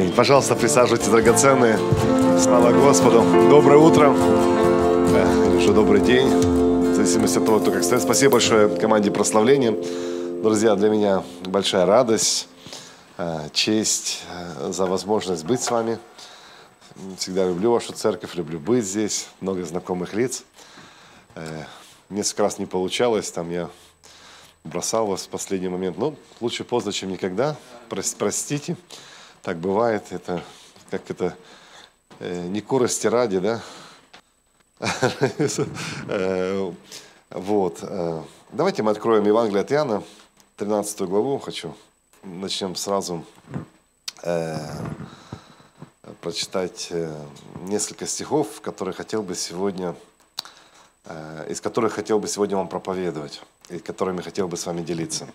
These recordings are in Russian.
Аминь. Пожалуйста, присаживайтесь, драгоценные. Слава Господу. Доброе утро. Э, или уже добрый день. В зависимости от того, кто как стоит. Спасибо большое команде прославления. Друзья, для меня большая радость, э, честь э, за возможность быть с вами. Всегда люблю вашу церковь, люблю быть здесь. Много знакомых лиц. Несколько раз не получалось, там я бросал вас в последний момент. Ну, лучше поздно, чем никогда. Простите. Так бывает. Это как это э, не корости ради, да? Э, вот. Э, давайте мы откроем Евангелие от Иоанна, 13 главу. Хочу. Начнем сразу э, прочитать несколько стихов, которые хотел бы сегодня, из которых хотел бы сегодня вам проповедовать которыми хотел бы с вами делиться.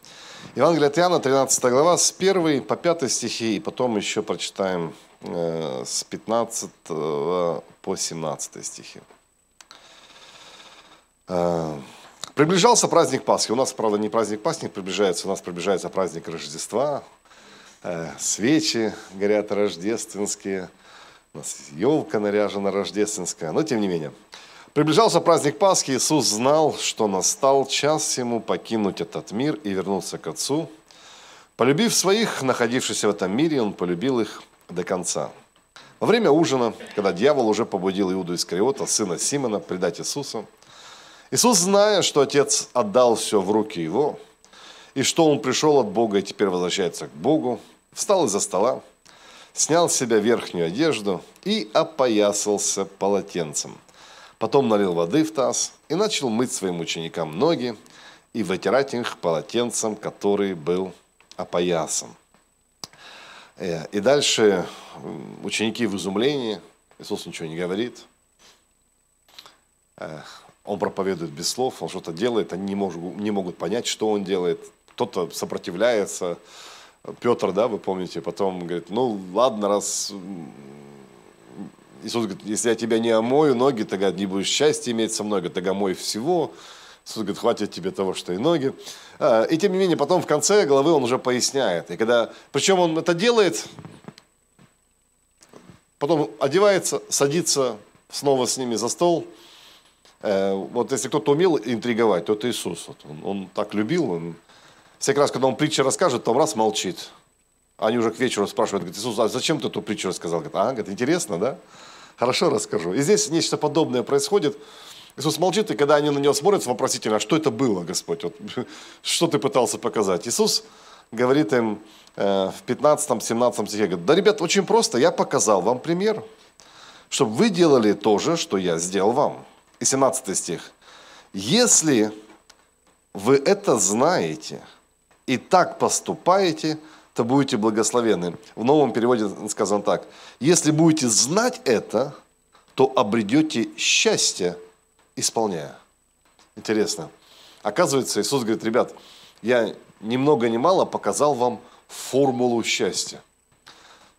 Евангелие от Иоанна, 13 глава, с 1 по 5 стихи, и потом еще прочитаем э, с 15 по 17 стихи. Э, приближался праздник Пасхи. У нас, правда, не праздник Пасхи приближается, у нас приближается праздник Рождества. Э, свечи горят рождественские. У нас елка наряжена рождественская. Но тем не менее. Приближался праздник Пасхи, Иисус знал, что настал час ему покинуть этот мир и вернуться к Отцу. Полюбив своих, находившихся в этом мире, он полюбил их до конца. Во время ужина, когда дьявол уже побудил Иуду Искариота, сына Симона, предать Иисуса, Иисус, зная, что Отец отдал все в руки Его, и что Он пришел от Бога и теперь возвращается к Богу, встал из-за стола, снял с себя верхнюю одежду и опоясался полотенцем – Потом налил воды в таз и начал мыть своим ученикам ноги и вытирать их полотенцем, который был опоясан. Э, и дальше ученики в изумлении, Иисус ничего не говорит, он проповедует без слов, он что-то делает, они не могут, не могут понять, что он делает. Кто-то сопротивляется. Петр, да, вы помните, потом говорит, ну ладно, раз Иисус говорит, если я тебя не омою ноги, тогда не будешь счастья иметь со мной, тогда мой всего. Иисус говорит, хватит тебе того, что и ноги. А, и тем не менее, потом в конце главы он уже поясняет. И когда, причем он это делает, потом одевается, садится снова с ними за стол. Э, вот если кто-то умел интриговать, то это Иисус. Вот он, он так любил. Он, всякий раз, когда он притчу расскажет, он раз молчит. Они уже к вечеру спрашивают, говорит, Иисус, а зачем ты эту притчу рассказал? Говорит, а, говорит, интересно, да? Хорошо расскажу. И здесь нечто подобное происходит. Иисус молчит, и когда они на него смотрят вопросительно, а что это было, Господь? Вот, что ты пытался показать? Иисус говорит им э, в 15-17 стихе, говорит, да, ребят, очень просто, я показал вам пример, чтобы вы делали то же, что я сделал вам. И 17 стих. Если вы это знаете и так поступаете, то будете благословены. В новом переводе сказано так. Если будете знать это, то обретете счастье, исполняя. Интересно. Оказывается, Иисус говорит, ребят, я ни много ни мало показал вам формулу счастья.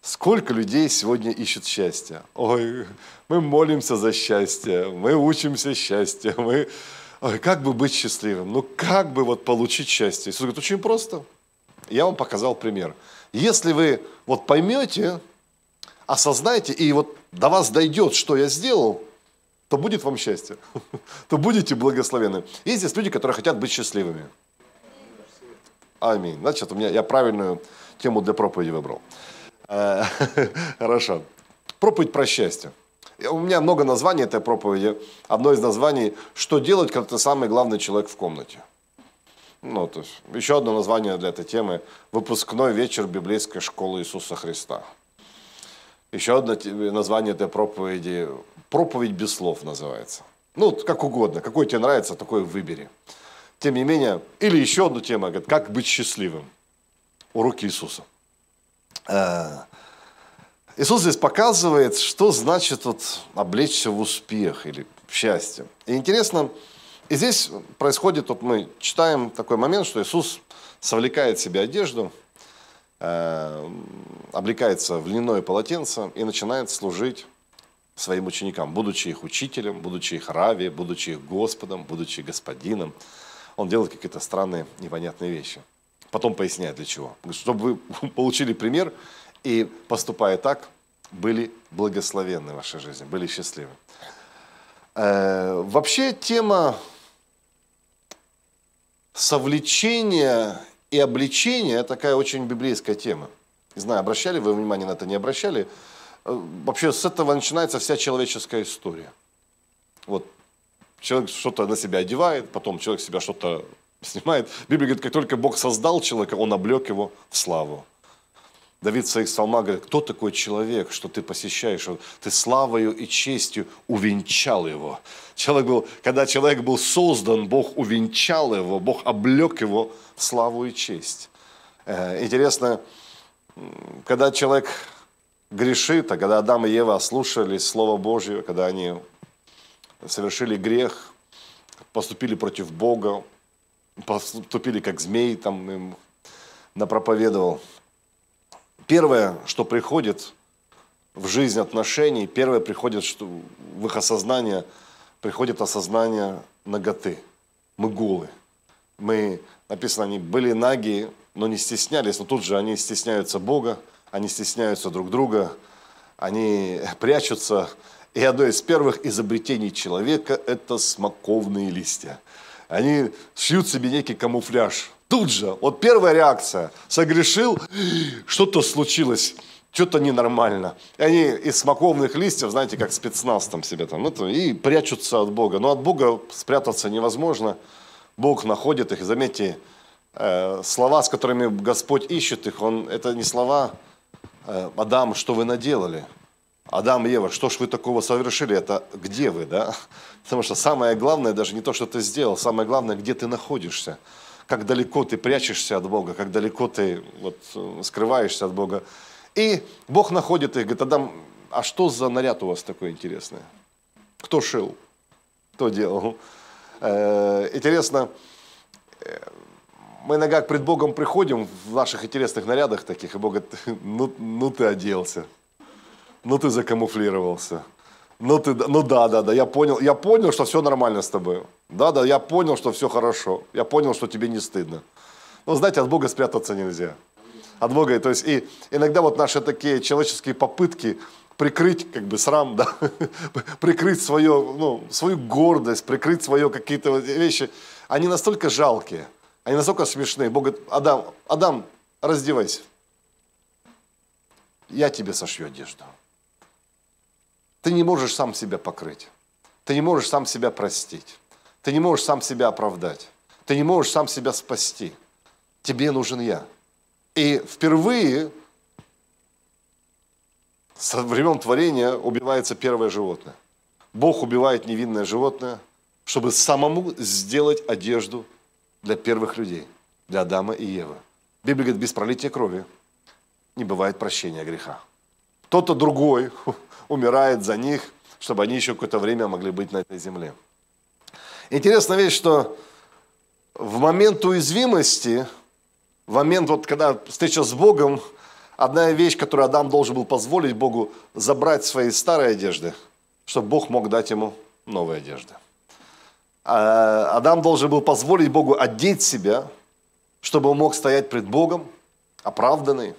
Сколько людей сегодня ищут счастья? Ой, мы молимся за счастье, мы учимся счастья, мы... Ой, как бы быть счастливым? Ну, как бы вот получить счастье? Иисус говорит, очень просто – я вам показал пример. Если вы вот поймете, осознаете, и вот до вас дойдет, что я сделал, то будет вам счастье, то будете благословены. Есть здесь люди, которые хотят быть счастливыми. Аминь. Значит, у меня я правильную тему для проповеди выбрал. Э, хорошо. Проповедь про счастье. У меня много названий этой проповеди. Одно из названий «Что делать, когда ты самый главный человек в комнате?» Ну, то есть еще одно название для этой темы – выпускной вечер библейской школы Иисуса Христа. Еще одно название этой проповеди – проповедь без слов называется. Ну, как угодно, какой тебе нравится, такой выбери. Тем не менее, или еще одну тему, говорит, как быть счастливым. Уроки Иисуса. Э, Иисус здесь показывает, что значит вот облечься в успех или в счастье. И интересно, и здесь происходит, вот мы читаем такой момент, что Иисус совлекает себе одежду, э, облекается в льняное полотенце и начинает служить своим ученикам, будучи их учителем, будучи их рави, будучи их Господом, будучи господином. Он делает какие-то странные, непонятные вещи. Потом поясняет для чего. Чтобы вы получили пример и поступая так, были благословенны в вашей жизни, были счастливы. Э, вообще тема совлечения и обличения – такая очень библейская тема. Не знаю, обращали вы внимание на это, не обращали. Э, вообще с этого начинается вся человеческая история. Вот человек что-то на себя одевает, потом человек себя что-то снимает. Библия говорит, как только Бог создал человека, он облег его в славу. Давид в своих псалмах говорит, кто такой человек, что ты посещаешь? Ты славою и честью увенчал его. Человек был, когда человек был создан, Бог увенчал его, Бог облег его в славу и честь. Э, интересно, когда человек грешит, а когда Адам и Ева ослушались Слова Божьего, когда они совершили грех, поступили против Бога, поступили как змей, там им напроповедовал. Первое, что приходит в жизнь отношений, первое приходит что в их осознание, приходит осознание ноготы. Мы голы. Мы, написано, они были наги, но не стеснялись, но тут же они стесняются Бога, они стесняются друг друга, они прячутся. И одно из первых изобретений человека – это смоковные листья. Они шьют себе некий камуфляж. Тут же, вот первая реакция, согрешил, что-то случилось, что-то ненормально. И они из смоковных листьев, знаете, как спецназ там себе там, это, и прячутся от Бога. Но от Бога спрятаться невозможно. Бог находит их, и заметьте, Э, слова, с которыми Господь ищет их, он, это не слова э, «Адам, что вы наделали?» Адам Ева, что ж вы такого совершили? Это где вы, да? Потому что самое главное даже не то, что ты сделал, самое главное, где ты находишься. Как далеко ты прячешься от Бога, как далеко ты вот, скрываешься от Бога. И Бог находит их, говорит, Адам, а что за наряд у вас такой интересный? Кто шил? Кто делал? Э, интересно, мы иногда пред Богом приходим в наших интересных нарядах таких, и Бог говорит, ну, ну ты оделся, ну ты закамуфлировался, ну ты, ну да, да, да, я понял, я понял, что все нормально с тобой. Да, да, я понял, что все хорошо, я понял, что тебе не стыдно. Но ну, знаете, от Бога спрятаться нельзя. От Бога, то есть и иногда вот наши такие человеческие попытки прикрыть как бы срам, да, прикрыть свое, ну, свою гордость, прикрыть свое какие-то вещи, они настолько жалкие – они настолько смешные. Бог говорит, Адам, Адам, раздевайся. Я тебе сошью одежду. Ты не можешь сам себя покрыть. Ты не можешь сам себя простить. Ты не можешь сам себя оправдать. Ты не можешь сам себя спасти. Тебе нужен я. И впервые со времен творения убивается первое животное. Бог убивает невинное животное, чтобы самому сделать одежду для первых людей, для Адама и Евы. Библия говорит, без пролития крови не бывает прощения греха. Кто-то другой умирает за них, чтобы они еще какое-то время могли быть на этой земле. Интересная вещь, что в момент уязвимости, в момент, вот, когда встреча с Богом, одна вещь, которую Адам должен был позволить Богу, забрать свои старые одежды, чтобы Бог мог дать ему новые одежды. А, Адам должен был позволить Богу одеть себя, чтобы он мог стоять пред Богом, оправданный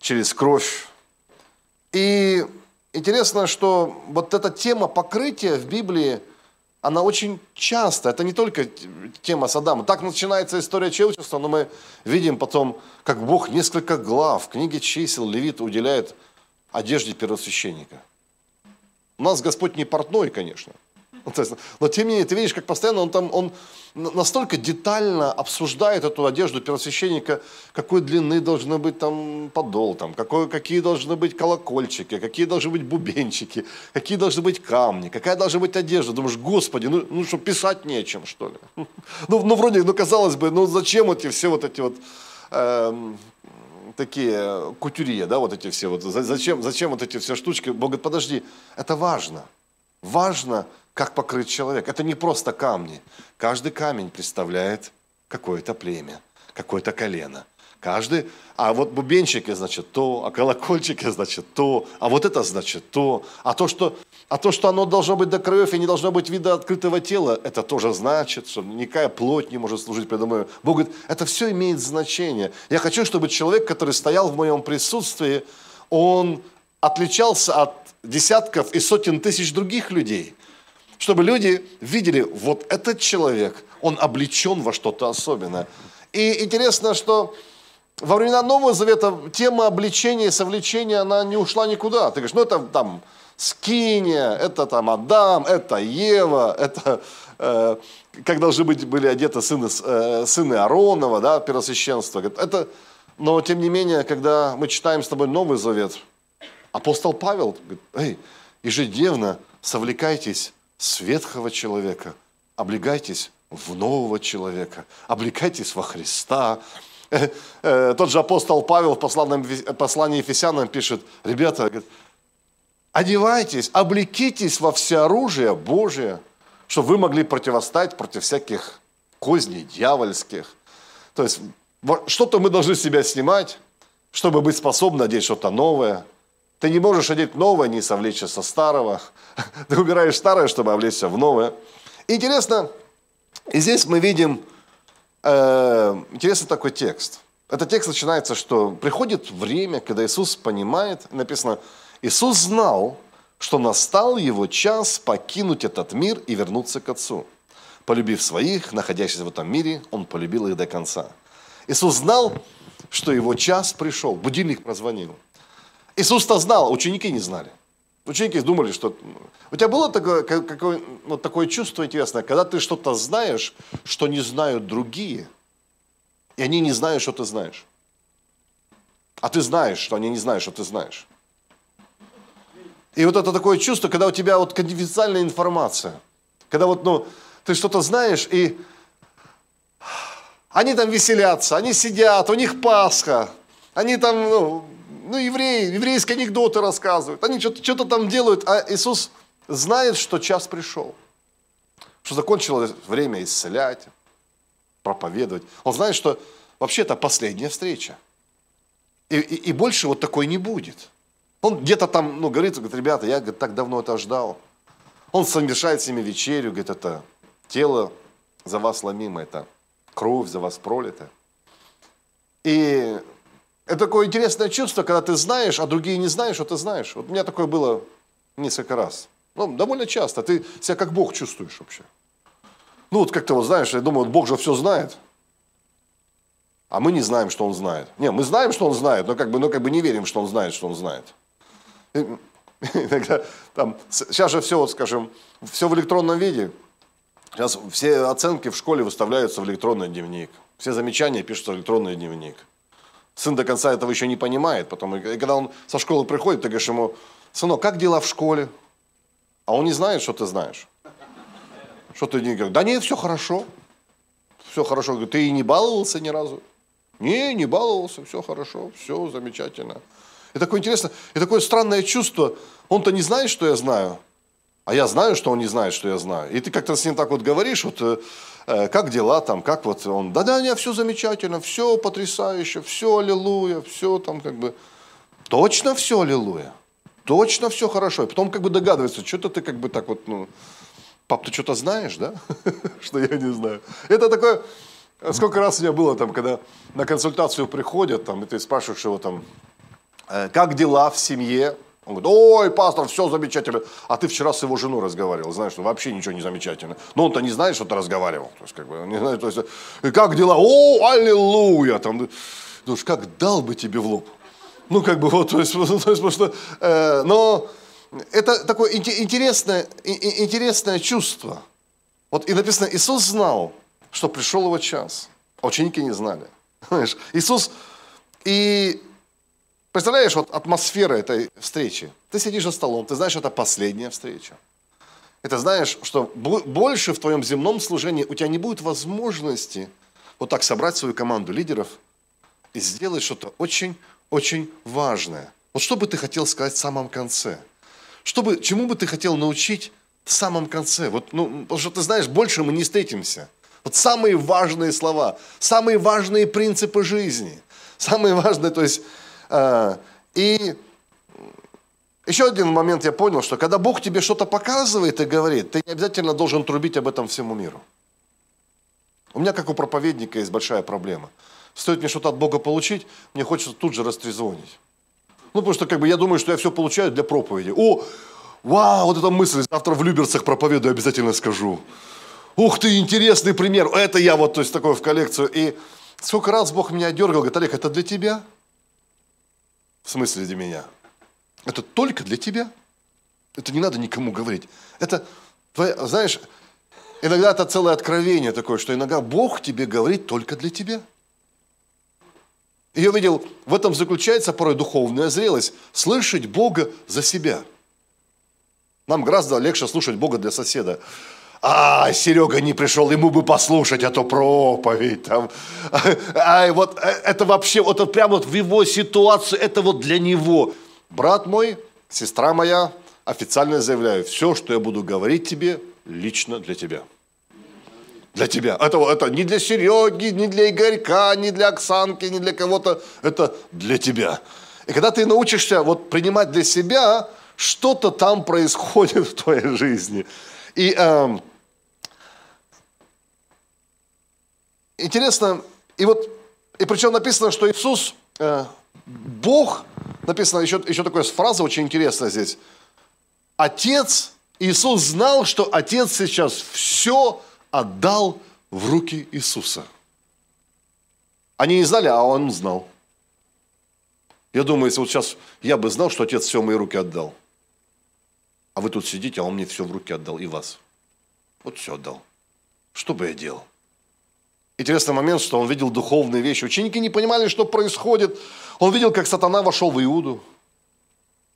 через кровь. И интересно, что вот эта тема покрытия в Библии, она очень часто, это не только тема с Адамом. Так начинается история человечества, но мы видим потом, как Бог несколько глав в книге чисел Левит уделяет одежде первосвященника. У нас Господь не портной, конечно – но тем не менее, ты видишь, как постоянно он там, он настолько детально обсуждает эту одежду первосвященника, какой длины должны быть там подол, там, какой, какие должны быть колокольчики, какие должны быть бубенчики, какие должны быть камни, какая должна быть одежда. Думаешь, господи, ну, ну что, писать нечем, что ли? Ну, ну, вроде, ну, казалось бы, ну, зачем эти все вот эти вот э, такие кутюрье, да, вот эти все вот, зачем, зачем вот эти все штучки? Бог говорит, подожди, это важно. Важно, как покрыть человек. Это не просто камни. Каждый камень представляет какое-то племя, какое-то колено. Каждый, а вот бубенчики, значит, то, а колокольчики, значит, то, а вот это, значит, то. А то, что А то, что оно должно быть до краев и не должно быть вида открытого тела, это тоже значит, что никакая плоть не может служить предо мной. Бог говорит, это все имеет значение. Я хочу, чтобы человек, который стоял в моем присутствии, он отличался от десятков и сотен тысяч других людей. Чтобы люди видели, вот этот человек, он облечен во что-то особенное. И интересно, что во времена Нового Завета тема обличения и совлечения, она не ушла никуда. Ты говоришь, ну это там Скиния, это там Адам, это Ева, это э, как должны быть были одеты сыны, э, сыны Аронова, да, первосвященства. Это, но тем не менее, когда мы читаем с тобой Новый Завет, апостол Павел говорит, эй, ежедневно совлекайтесь с ветхого человека, облегайтесь в нового человека, облекайтесь во Христа. Э, э, тот же апостол Павел в послании Ефесянам пишет, ребята, одевайтесь, облекитесь во всеоружие Божие, чтобы вы могли противостать против всяких козней дьявольских. То есть что-то мы должны себя снимать, чтобы быть способны одеть что-то новое. Ты не можешь одеть новое, не совлечься со старого. Ты убираешь старое, чтобы облечься в новое. Интересно, и здесь мы видим э, интересный такой текст. Этот текст начинается, что приходит время, когда Иисус понимает, написано, Иисус знал, что настал его час покинуть этот мир и вернуться к Отцу. Полюбив своих, находящихся в этом мире, Он полюбил их до конца. Иисус знал, что его час пришел. Будильник прозвонил. Иисус-то знал, ученики не знали. Ученики думали, что... У тебя было такое, какое, ну, такое чувство интересное, когда ты что-то знаешь, что не знают другие, и они не знают, что ты знаешь. А ты знаешь, что они не знают, что ты знаешь. И вот это такое чувство, когда у тебя вот конфиденциальная информация. Когда вот, ну, ты что-то знаешь, и они там веселятся, они сидят, у них Пасха, они там, ну, ну евреи, еврейские анекдоты рассказывают, они что-то, что-то там делают, а Иисус знает, что час пришел, что закончилось время исцелять, проповедовать. Он знает, что вообще это последняя встреча. И, и, и больше вот такой не будет. Он где-то там, ну, говорит, говорит, ребята, я говорит, так давно это ждал. Он совершает с ними вечерю, говорит, это тело за вас ломимо, это кровь за вас пролита. И это такое интересное чувство, когда ты знаешь, а другие не знают, что ты знаешь. Вот у меня такое было несколько раз. Ну, довольно часто. Ты себя как Бог чувствуешь вообще. Ну, вот как-то вот знаешь, я думаю, вот Бог же все знает. А мы не знаем, что Он знает. Не, мы знаем, что Он знает, но как бы, но как бы не верим, что Он знает, что Он знает. Иногда там, сейчас же все, вот скажем, все в электронном виде. Сейчас все оценки в школе выставляются в электронный дневник. Все замечания пишутся в электронный дневник. Сын до конца этого еще не понимает. Потом, и когда он со школы приходит, ты говоришь ему, сынок, как дела в школе? А он не знает, что ты знаешь. Что ты не говоришь? Да нет, все хорошо. Все хорошо. Ты и не баловался ни разу? Не, не баловался, все хорошо, все замечательно. И такое интересное, и такое странное чувство. Он-то не знает, что я знаю, а я знаю, что он не знает, что я знаю. И ты как-то с ним так вот говоришь, вот, э как дела там, как вот он, да-да, нет, все замечательно, все потрясающе, все аллилуйя, все там как бы, точно все аллилуйя, точно все хорошо. И потом как бы догадывается, что-то ты как бы так вот, ну, пап, ты что-то знаешь, да, что я не знаю. Это такое, сколько раз у меня было там, когда на консультацию приходят, там, и ты спрашиваешь его там, Э, как дела в семье? Он говорит, ой, пастор, все замечательно. А ты вчера с его женой разговаривал, знаешь, что вообще ничего не замечательно. Но он-то не знает, что ты разговаривал. То есть, как бы, не знает, то есть, как дела? О, аллилуйя! Там, думаешь, как дал бы тебе в лоб. Ну, как бы, вот, то есть, то есть потому что, э, но это такое интересное, интересное чувство. Вот и написано, Иисус знал, что пришел его час, а ученики не знали. Знаешь, Иисус, и Представляешь, вот атмосфера этой встречи. Ты сидишь за столом, ты знаешь, это последняя встреча. Ты знаешь, что больше в твоем земном служении у тебя не будет возможности вот так собрать свою команду лидеров и сделать что-то очень-очень важное. Вот что бы ты хотел сказать в самом конце? Что бы, чему бы ты хотел научить в самом конце? Вот, ну, потому что ты знаешь, больше мы не встретимся. Вот самые важные слова, самые важные принципы жизни, самые важные, то есть и Еще один момент я понял, что когда Бог тебе что-то показывает и говорит, ты не обязательно должен трубить об этом всему миру. У меня, как у проповедника, есть большая проблема. Стоит мне что-то от Бога получить, мне хочется тут же растрезвонить. Ну, потому что как бы я думаю, что я все получаю для проповеди. О, вау, вот эта мысль, завтра в Люберцах проповедую, обязательно скажу. Ух ты, интересный пример. Это я вот, то есть, такое в коллекцию. И сколько раз Бог меня дергал, говорит, Олег, это для тебя? В смысле для меня? Это только для тебя. Это не надо никому говорить. Это, знаешь, иногда это целое откровение такое, что иногда Бог тебе говорит только для тебя. И я видел, в этом заключается порой духовная зрелость. Слышать Бога за себя. Нам гораздо легче слушать Бога для соседа. А, Серега не пришел, ему бы послушать эту проповедь. Там. А, вот э, это вообще, вот это прямо вот в его ситуации, это вот для него. Брат мой, сестра моя, официально заявляю, все, что я буду говорить тебе, лично для тебя. Для тебя. Это, это не для Сереги, не для Игорька, не для Оксанки, не для кого-то. Это для тебя. И когда ты научишься вот принимать для себя, что-то там происходит в твоей жизни. И э, интересно, и вот, и причем написано, что Иисус, э, Бог, написано еще, еще такая фраза очень интересная здесь. Отец, Иисус знал, что Отец сейчас все отдал в руки Иисуса. Они не знали, а Он знал. Я думаю, если вот сейчас я бы знал, что Отец все в мои руки отдал, а вы тут сидите, а Он мне все в руки отдал, и вас. Вот все отдал. Что бы я делал? Интересный момент, что он видел духовные вещи. Ученики не понимали, что происходит. Он видел, как сатана вошел в Иуду.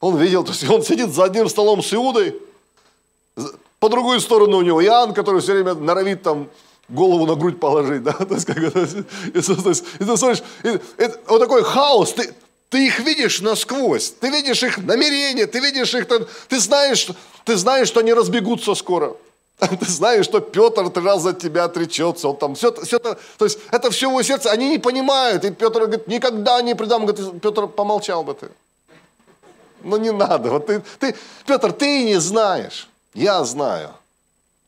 Он видел, то есть он сидит за одним столом с Иудой, по другую сторону у него Иоанн, который все время норовит там голову на грудь положить, да, то есть, как это, и, то есть, и ты смотришь, это, вот такой хаос, ты, ты их видишь насквозь, ты видишь их намерения, ты видишь их, ты знаешь, ты знаешь, что они разбегутся скоро. Ты знаешь, что Петр три раза от тебя отречется. Он там все, все это, то есть это все его сердце. Они не понимают. И Петр говорит, никогда не предам. Говорит, Петр, помолчал бы ты. Ну не надо. Вот ты, ты, Петр, ты не знаешь. Я знаю.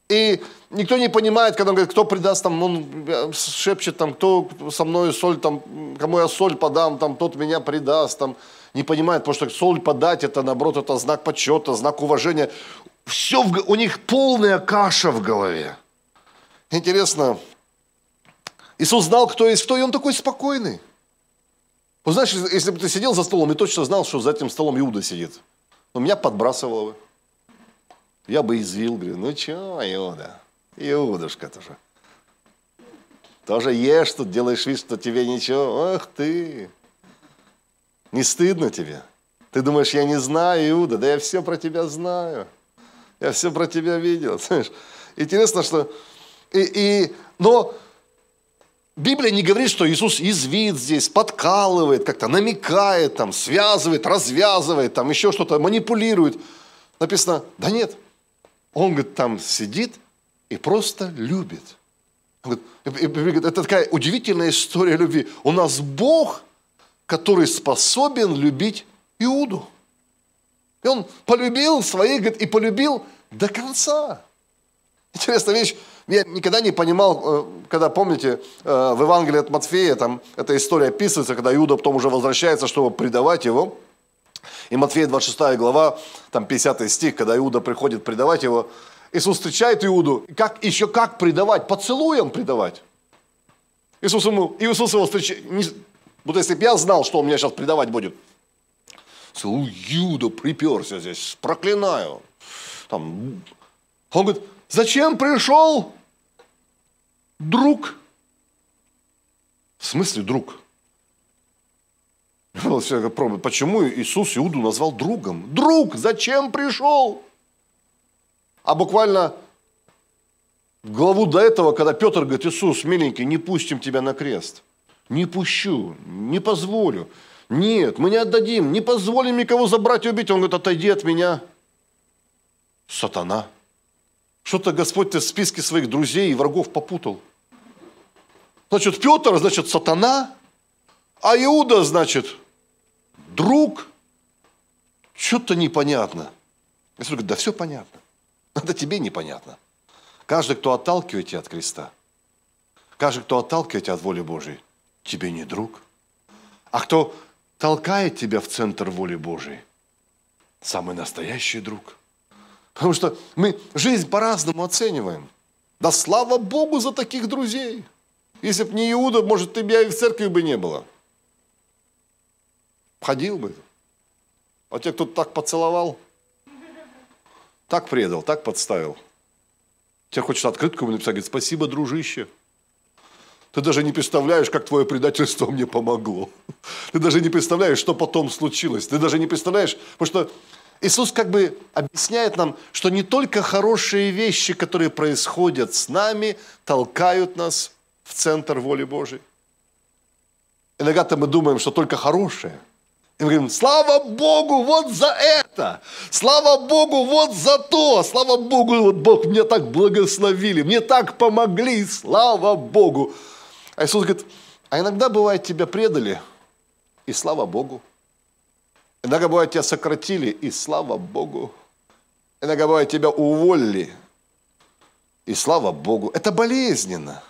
И никто не понимает, когда он говорит, кто предаст, там, он шепчет, там, кто со мной соль, там, кому я соль подам, там, тот меня предаст, там, не понимает, потому что соль подать, это, наоборот, это знак почета, знак уважения. Все, в, у них полная каша в голове. Интересно, Иисус знал, кто есть кто, и он такой спокойный. Вот знаешь, если бы ты сидел за столом и точно знал, что за этим столом Иуда сидит, ну, меня подбрасывало бы. Я бы извил, говорю, ну что, Иуда, Иудушка тоже. Тоже ешь тут, делаешь вид, что тебе ничего. Ах ты, не стыдно тебе? Ты думаешь, я не знаю, Иуда? Да я все про тебя знаю. Я все про тебя видел. Знаешь, интересно, что... И, и, но Библия не говорит, что Иисус извит здесь, подкалывает, как-то намекает, там, связывает, развязывает, там, еще что-то, манипулирует. Написано, да нет, он, говорит, там сидит и просто любит. Он говорит, это такая удивительная история любви. У нас Бог, который способен любить Иуду. И он полюбил своих, говорит, и полюбил до конца. Интересная вещь. Я никогда не понимал, э, когда, помните, э, в Евангелии от Матфея, там эта история описывается, когда Иуда потом уже возвращается, чтобы предавать его – и Матфея 26 глава, там 50 стих, когда Иуда приходит предавать его, Иисус встречает Иуду. Как, еще как предавать? Поцелуем предавать. Иисус, ему, Иисус его встречает. Вот если бы я знал, что он меня сейчас предавать будет. Целую Иуда приперся здесь, проклинаю. Там, он говорит, зачем пришел друг? В смысле друг? Почему Иисус Иуду назвал другом? Друг, зачем пришел? А буквально главу до этого, когда Петр говорит, Иисус, миленький, не пустим тебя на крест. Не пущу, не позволю. Нет, мы не отдадим, не позволим никого забрать и убить. Он говорит, отойди от меня. Сатана. Что-то Господь ты в списке своих друзей и врагов попутал. Значит, Петр, значит, сатана, а Иуда, значит, друг. что-то непонятно. Иисус говорит, да все понятно. Это тебе непонятно. Каждый, кто отталкивает тебя от креста, каждый, кто отталкивает тебя от воли Божьей, тебе не друг. А кто толкает тебя в центр воли Божьей, самый настоящий друг. Потому что мы жизнь по-разному оцениваем. Да слава Богу за таких друзей. Если бы не Иуда, может, тебя и в церкви бы не было. Ходил бы. А те, кто так поцеловал, так предал, так подставил. Тебе хочется открытку написать, говорит, спасибо, дружище. Ты даже не представляешь, как твое предательство мне помогло. Ты даже не представляешь, что потом случилось. Ты даже не представляешь, потому что Иисус как бы объясняет нам, что не только хорошие вещи, которые происходят с нами, толкают нас в центр воли Божьей. Иногда мы думаем, что только хорошее. И мы говорим, слава Богу, вот за это! Слава Богу, вот за то! Слава Богу, вот Бог меня так благословили, мне так помогли, слава Богу! А Иисус говорит, а иногда бывает тебя предали, и слава Богу. Иногда бывает тебя сократили, и слава Богу. Иногда бывает тебя уволили, и слава Богу. Это болезненно.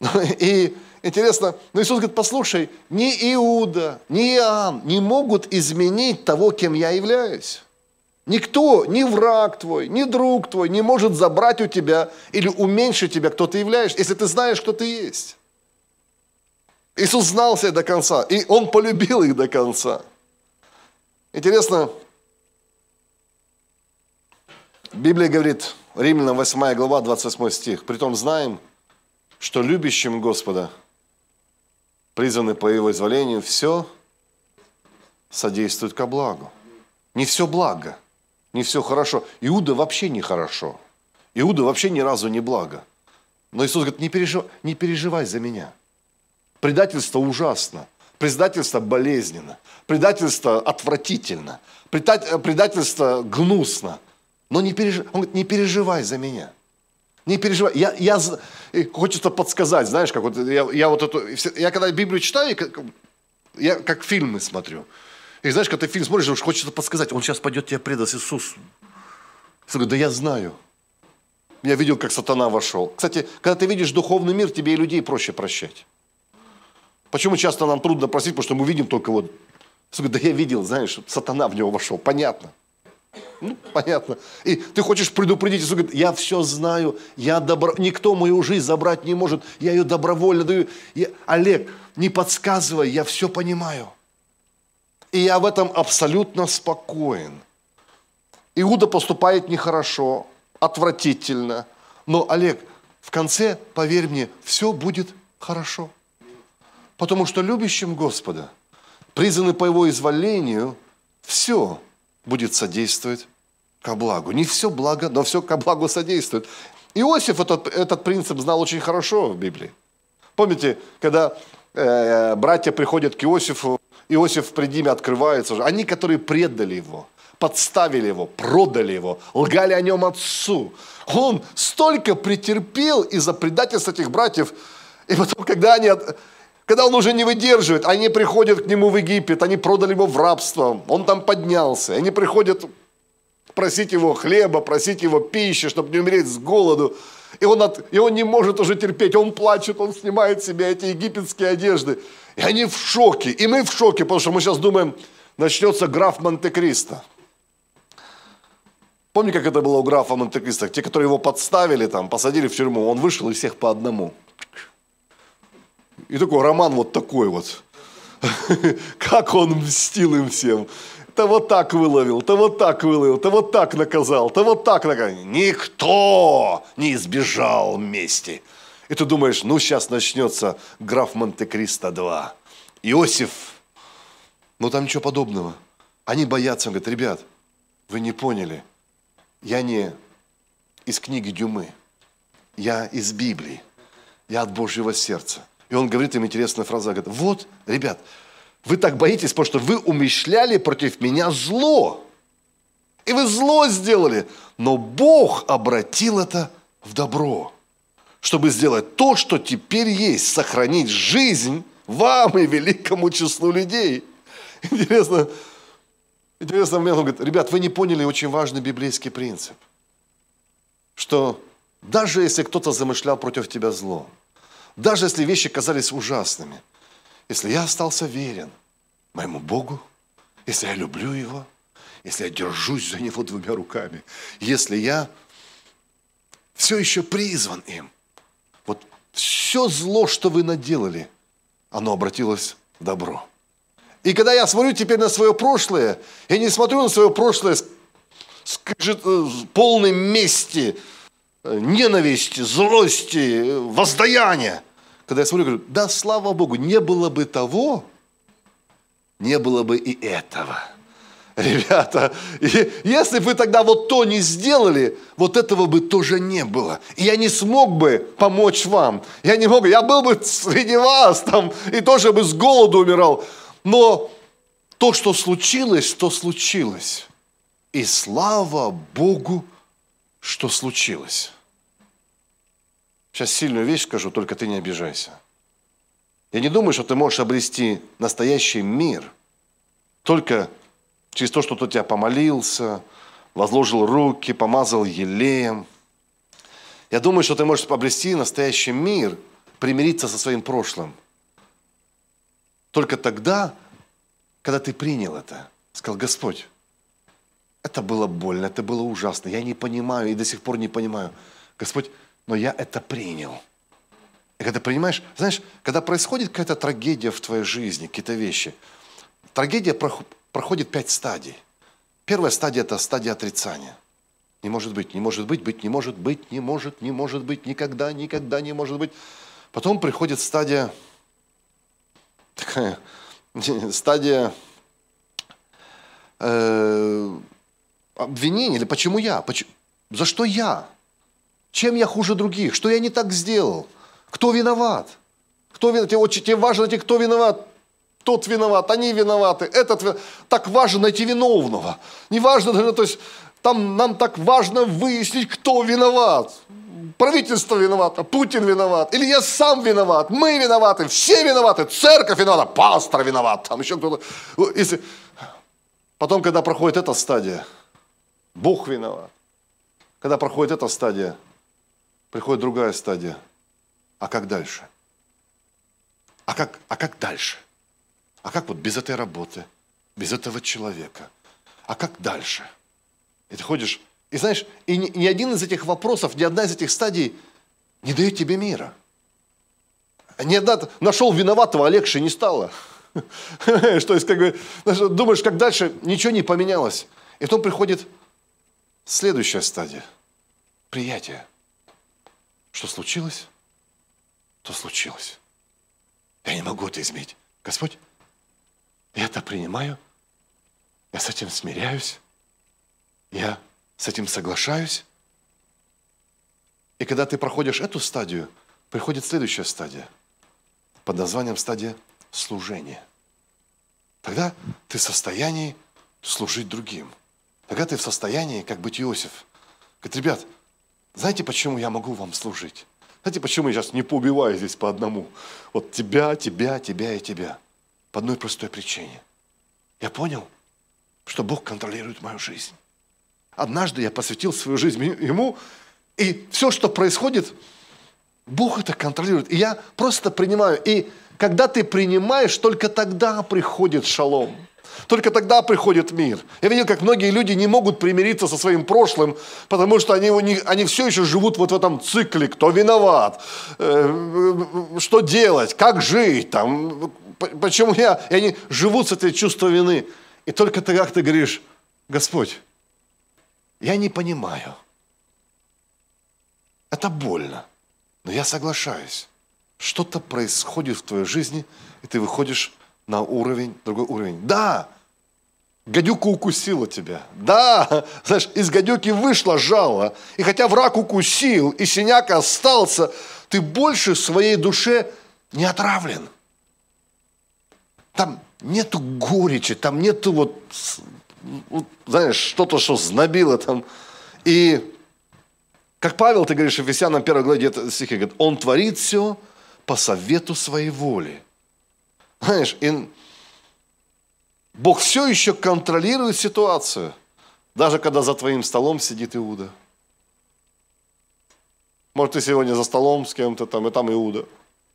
И интересно, но Иисус говорит, послушай, ни Иуда, ни Иоанн не могут изменить того, кем я являюсь. Никто, ни враг твой, ни друг твой не может забрать у тебя или уменьшить тебя, кто ты являешься, если ты знаешь, кто ты есть. Иисус знал себя до конца, и Он полюбил их до конца. Интересно, Библия говорит, Римлянам 8 глава, 28 стих, «Притом знаем, что любящим Господа, призваны по Его изволению, все содействует ко благу». Не все благо, не все хорошо. Иуда вообще не хорошо. Иуда вообще ни разу не благо. Но Иисус говорит, не переживай, не переживай за меня. Предательство ужасно. Предательство болезненно. Предательство отвратительно. Предательство гнусно. Но не переживай, он говорит, не переживай за меня. Не переживай. Я, я, хочется подсказать, знаешь, как вот я, я вот эту, я когда Библию читаю, я как фильмы смотрю. И знаешь, когда ты фильм смотришь, уж хочется подсказать, он сейчас пойдет тебя предаст Иисус. Я говорю, да я знаю. Я видел, как сатана вошел. Кстати, когда ты видишь духовный мир, тебе и людей проще прощать. Почему часто нам трудно просить, потому что мы видим только вот, да я видел, знаешь, сатана в него вошел, понятно. Ну, понятно. И ты хочешь предупредить, Иисус говорит, я все знаю, я добро... никто мою жизнь забрать не может, я ее добровольно даю. Я... Олег, не подсказывай, я все понимаю. И я в этом абсолютно спокоен. Иуда поступает нехорошо, отвратительно. Но, Олег, в конце, поверь мне, все будет хорошо. Потому что любящим Господа, призваны по Его изволению, все будет содействовать ко благу. Не все благо, но все ко благу содействует. Иосиф этот, этот принцип знал очень хорошо в Библии. Помните, когда э, братья приходят к Иосифу, Иосиф пред ними открывается. Они, которые предали его, подставили его, продали его, лгали о нем отцу. Он столько претерпел из-за предательства этих братьев. И потом, когда они когда он уже не выдерживает, они приходят к нему в Египет, они продали его в рабство, он там поднялся. Они приходят просить его хлеба, просить его пищи, чтобы не умереть с голоду. И он, от, и он не может уже терпеть, он плачет, он снимает себе эти египетские одежды. И они в шоке, и мы в шоке, потому что мы сейчас думаем, начнется граф Монте-Кристо. Помните, как это было у графа Монте-Кристо? Те, которые его подставили, там, посадили в тюрьму, он вышел и всех по одному – и такой роман вот такой вот. Как он мстил им всем. То вот так выловил, то вот так выловил, то вот так наказал, то вот так наказал. Никто не избежал мести. И ты думаешь, ну сейчас начнется граф Монте-Кристо 2. Иосиф. Ну там ничего подобного. Они боятся, он говорит, ребят, вы не поняли. Я не из книги Дюмы. Я из Библии. Я от Божьего сердца. И он говорит им интересную фразу, говорит, вот, ребят, вы так боитесь, потому что вы умышляли против меня зло. И вы зло сделали. Но Бог обратил это в добро, чтобы сделать то, что теперь есть, сохранить жизнь вам и великому числу людей. Интересно, Интересно, мне он говорит, ребят, вы не поняли очень важный библейский принцип, что даже если кто-то замышлял против тебя зло, даже если вещи казались ужасными, если я остался верен моему Богу, если я люблю Его, если я держусь за Него двумя руками, если я все еще призван им, вот все зло, что вы наделали, оно обратилось в добро. И когда я смотрю теперь на свое прошлое, я не смотрю на свое прошлое с, с, с полной мести, э, ненависти, злости, воздаяния. Когда я смотрю, говорю, да, слава Богу, не было бы того, не было бы и этого. Ребята, если бы вы тогда вот то не сделали, вот этого бы тоже не было. И я не смог бы помочь вам. Я не мог, я был бы среди вас там и тоже бы с голоду умирал. Но то, что случилось, то случилось. И слава Богу, что случилось. Сейчас сильную вещь скажу, только ты не обижайся. Я не думаю, что ты можешь обрести настоящий мир только через то, что кто тебя помолился, возложил руки, помазал елеем. Я думаю, что ты можешь обрести настоящий мир, примириться со своим прошлым. Только тогда, когда ты принял это, сказал, Господь, это было больно, это было ужасно, я не понимаю и до сих пор не понимаю. Господь, но я это принял. И когда понимаешь, знаешь, когда происходит какая-то трагедия в твоей жизни, какие-то вещи, трагедия проходит пять стадий. Первая стадия – это стадия отрицания. Не может быть, не может быть, быть не может быть, не может, не может быть, никогда, никогда не может быть. Потом приходит стадия, такая, стадия э, обвинения, или почему я, почему, за что я, чем я хуже других, что я не так сделал, кто виноват, кто виноват, тебе, очень, тебе важно найти, кто виноват, тот виноват, они виноваты, этот виноват. Так важно найти виновного. Не важно даже, то есть там нам так важно выяснить, кто виноват. Правительство виновато, Путин виноват, или я сам виноват, мы виноваты, все виноваты, церковь виновата, пастор виноват, там еще кто-то. Если... Потом, когда проходит эта стадия, Бог виноват. Когда проходит эта стадия, приходит другая стадия. А как дальше? А как, а как дальше? А как вот без этой работы, без этого человека? А как дальше? И ты ходишь, и знаешь, и ни, ни один из этих вопросов, ни одна из этих стадий не дает тебе мира. Ни одна, нашел виноватого, а легче не стало. Что есть, как бы, думаешь, как дальше, ничего не поменялось. И потом приходит следующая стадия. Приятие. Что случилось, то случилось. Я не могу это изменить. Господь, я это принимаю, я с этим смиряюсь, я с этим соглашаюсь. И когда ты проходишь эту стадию, приходит следующая стадия под названием стадия служения. Тогда ты в состоянии служить другим. Тогда ты в состоянии, как быть Иосиф. Говорит, ребят, знаете, почему я могу вам служить? Знаете, почему я сейчас не поубиваю здесь по одному? Вот тебя, тебя, тебя и тебя. По одной простой причине. Я понял, что Бог контролирует мою жизнь. Однажды я посвятил свою жизнь Ему, и все, что происходит, Бог это контролирует. И я просто принимаю. И когда ты принимаешь, только тогда приходит шалом. Только тогда приходит мир. Я видел, как многие люди не могут примириться со своим прошлым, потому что они, они все еще живут вот в этом цикле, кто виноват, э, что делать, как жить, там, Почему я? И они живут с этой чувством вины. И только как ты говоришь, Господь, я не понимаю. Это больно. Но я соглашаюсь. Что-то происходит в твоей жизни, и ты выходишь на уровень, другой уровень. Да, гадюка укусила тебя. Да, знаешь, из гадюки вышло жало. И хотя враг укусил, и синяк остался, ты больше в своей душе не отравлен – там нету горечи, там нету вот, вот знаешь, что-то, что знобило там. И как Павел, ты говоришь, Ефесянам 1 главе стихе, говорит, он творит все по совету своей воли. Знаешь, и Бог все еще контролирует ситуацию, даже когда за твоим столом сидит Иуда. Может, ты сегодня за столом с кем-то там, и там Иуда.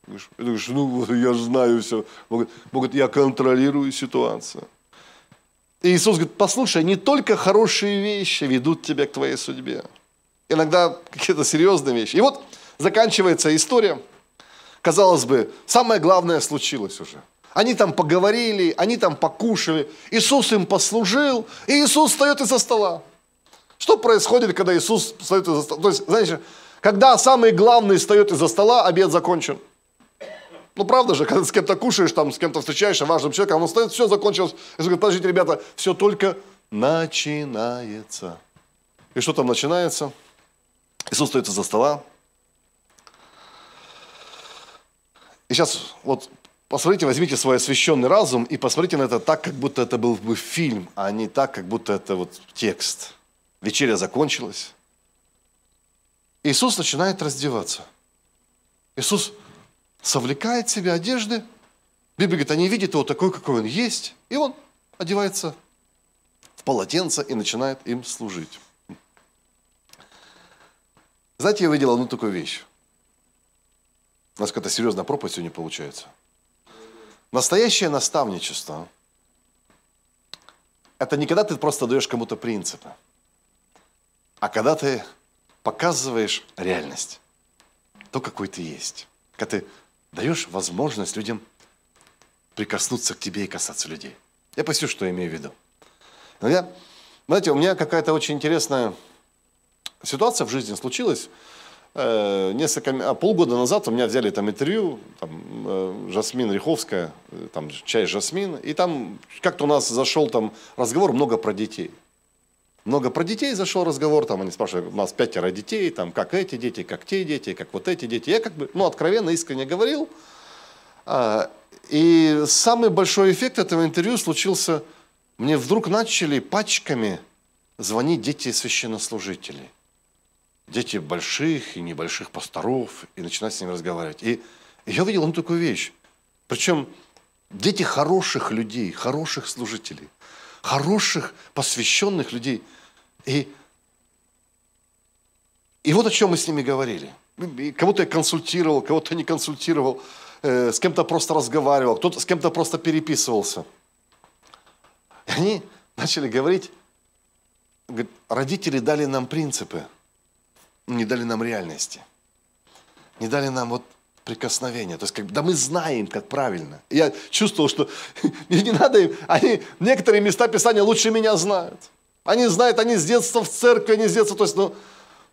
Ты говоришь, ну, я же знаю все. Бог говорит, я контролирую ситуацию. И Иисус говорит, послушай, не только хорошие вещи ведут тебя к твоей судьбе. Иногда какие-то серьезные вещи. И вот заканчивается история. Казалось бы, самое главное случилось уже. Они там поговорили, они там покушали. Иисус им послужил, и Иисус встает из-за стола. Что происходит, когда Иисус встает из-за стола? То есть, знаете, когда самый главный встает из-за стола, обед закончен. Ну, правда же, когда с кем-то кушаешь, там, с кем-то встречаешься, важным человеком, он стоит, все закончилось. И говорит, подождите, ребята, все только начинается. И что там начинается? Иисус стоит из-за стола. И сейчас вот посмотрите, возьмите свой освященный разум и посмотрите на это так, как будто это был бы фильм, а не так, как будто это вот текст. Вечеря закончилась. Иисус начинает раздеваться. Иисус совлекает себе одежды. Библия говорит, они видят его такой, какой он есть. И он одевается в полотенце и начинает им служить. Знаете, я увидел одну такую вещь. У нас какая-то серьезная проповедь сегодня получается. Настоящее наставничество – это не когда ты просто даешь кому-то принципы, а когда ты показываешь реальность, то, какой ты есть. Когда ты даешь возможность людям прикоснуться к тебе и касаться людей. Я поясню, что я имею в виду. Но я, знаете, у меня какая-то очень интересная ситуация в жизни случилась. Э, несколько, а полгода назад у меня взяли там интервью, там, э, Жасмин Риховская, э, там чай Жасмин, и там как-то у нас зашел там разговор много про детей много про детей зашел разговор, там они спрашивают, у нас пятеро детей, там как эти дети, как те дети, как вот эти дети. Я как бы, ну, откровенно, искренне говорил. А, и самый большой эффект этого интервью случился, мне вдруг начали пачками звонить дети священнослужителей. Дети больших и небольших пасторов, и начинать с ними разговаривать. И, я увидел ну, такую вещь. Причем дети хороших людей, хороших служителей – хороших, посвященных людей. И, и вот о чем мы с ними говорили. Кого-то я консультировал, кого-то не консультировал, э, с кем-то просто разговаривал, кто-то с кем-то просто переписывался. И они начали говорить, говорит, родители дали нам принципы, не дали нам реальности. Не дали нам вот прикосновения. То есть, как, да мы знаем, как правильно. я чувствовал, что мне не надо им, они некоторые места Писания лучше меня знают. Они знают, они с детства в церкви, они с детства, то есть, ну,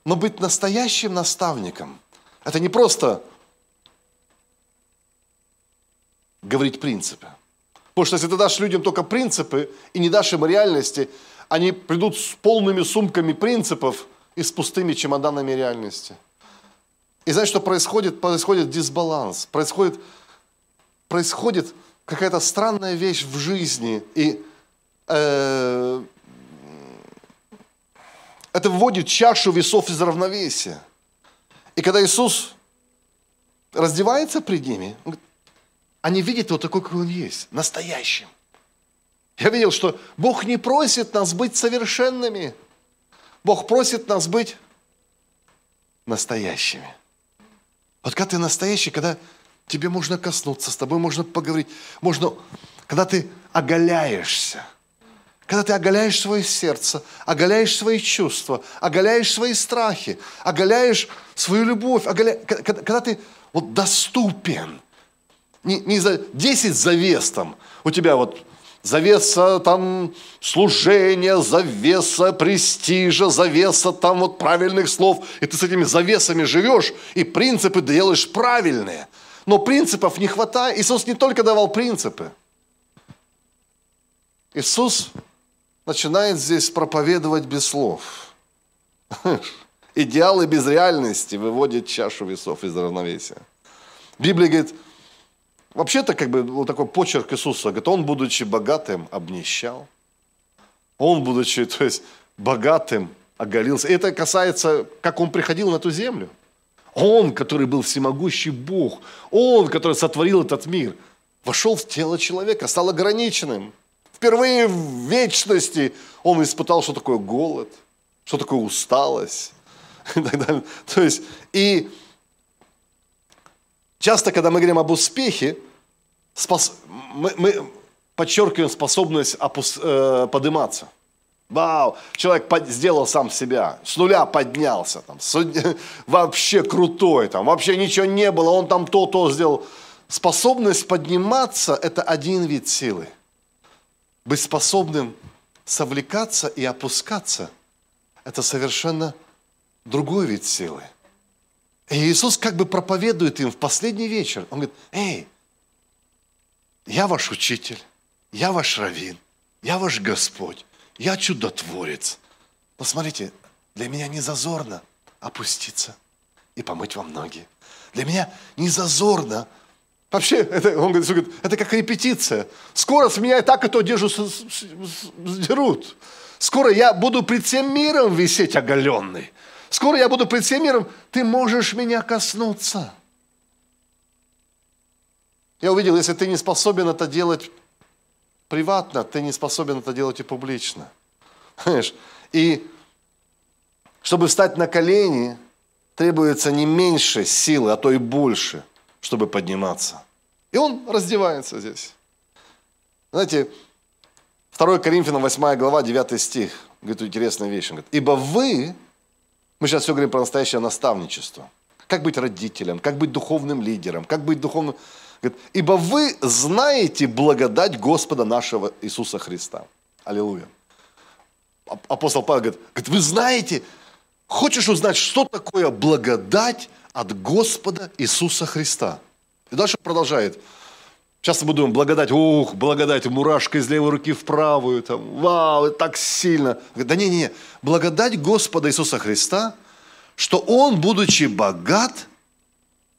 но быть настоящим наставником, это не просто говорить принципы. Потому что если ты дашь людям только принципы и не дашь им реальности, они придут с полными сумками принципов и с пустыми чемоданами реальности – и знаешь, что происходит? Происходит дисбаланс, происходит, происходит какая-то странная вещь в жизни. И э, это вводит чашу весов из равновесия. И когда Иисус раздевается пред ними, они видят его такой, какой он есть, настоящим. Я видел, что Бог не просит нас быть совершенными. Бог просит нас быть настоящими. Вот когда ты настоящий, когда тебе можно коснуться, с тобой можно поговорить, можно, когда ты оголяешься, когда ты оголяешь свое сердце, оголяешь свои чувства, оголяешь свои страхи, оголяешь свою любовь, оголя... когда, когда ты вот доступен, не, не за 10 завес там, у тебя вот завеса там служения, завеса престижа, завеса там вот правильных слов. И ты с этими завесами живешь, и принципы делаешь правильные. Но принципов не хватает. Иисус не только давал принципы. Иисус начинает здесь проповедовать без слов. Идеалы без реальности выводят чашу весов из равновесия. Библия говорит, Вообще-то, как бы, вот такой почерк Иисуса, говорит, он, будучи богатым, обнищал. Он, будучи, то есть, богатым, оголился. И это касается, как он приходил на эту землю. Он, который был всемогущий Бог, он, который сотворил этот мир, вошел в тело человека, стал ограниченным, Впервые в вечности он испытал, что такое голод, что такое усталость. И так далее. То есть, и часто, когда мы говорим об успехе, спос... мы, мы подчеркиваем способность опус... э, подниматься. Вау, человек под... сделал сам себя, с нуля поднялся, там, с... вообще крутой, там, вообще ничего не было, он там то-то сделал. Способность подниматься – это один вид силы. Быть способным совлекаться и опускаться – это совершенно другой вид силы. И Иисус как бы проповедует им в последний вечер. Он говорит, эй, я ваш учитель, я ваш раввин, я ваш Господь, я чудотворец. Посмотрите, для меня не зазорно опуститься и помыть вам ноги. Для меня не зазорно – Вообще, это, он говорит, это как репетиция. Скоро с меня и так эту одежду сдерут. Скоро я буду пред всем миром висеть оголенный. Скоро я буду пред всем миром, ты можешь меня коснуться. Я увидел, если ты не способен это делать приватно, ты не способен это делать и публично. Понимаешь? И чтобы встать на колени, требуется не меньше силы, а то и больше – чтобы подниматься. И он раздевается здесь. Знаете, 2 Коринфянам 8 глава, 9 стих, говорит интересную вещь. Он говорит, ибо вы, мы сейчас все говорим про настоящее наставничество, как быть родителем, как быть духовным лидером, как быть духовным... Ибо вы знаете благодать Господа нашего Иисуса Христа. Аллилуйя. Апостол Павел говорит, вы знаете, хочешь узнать, что такое благодать от Господа Иисуса Христа. И дальше продолжает. Часто мы думаем, благодать, ух, благодать, мурашка из левой руки в правую, там, вау, так сильно. Да не, не, не, благодать Господа Иисуса Христа, что Он, будучи богат,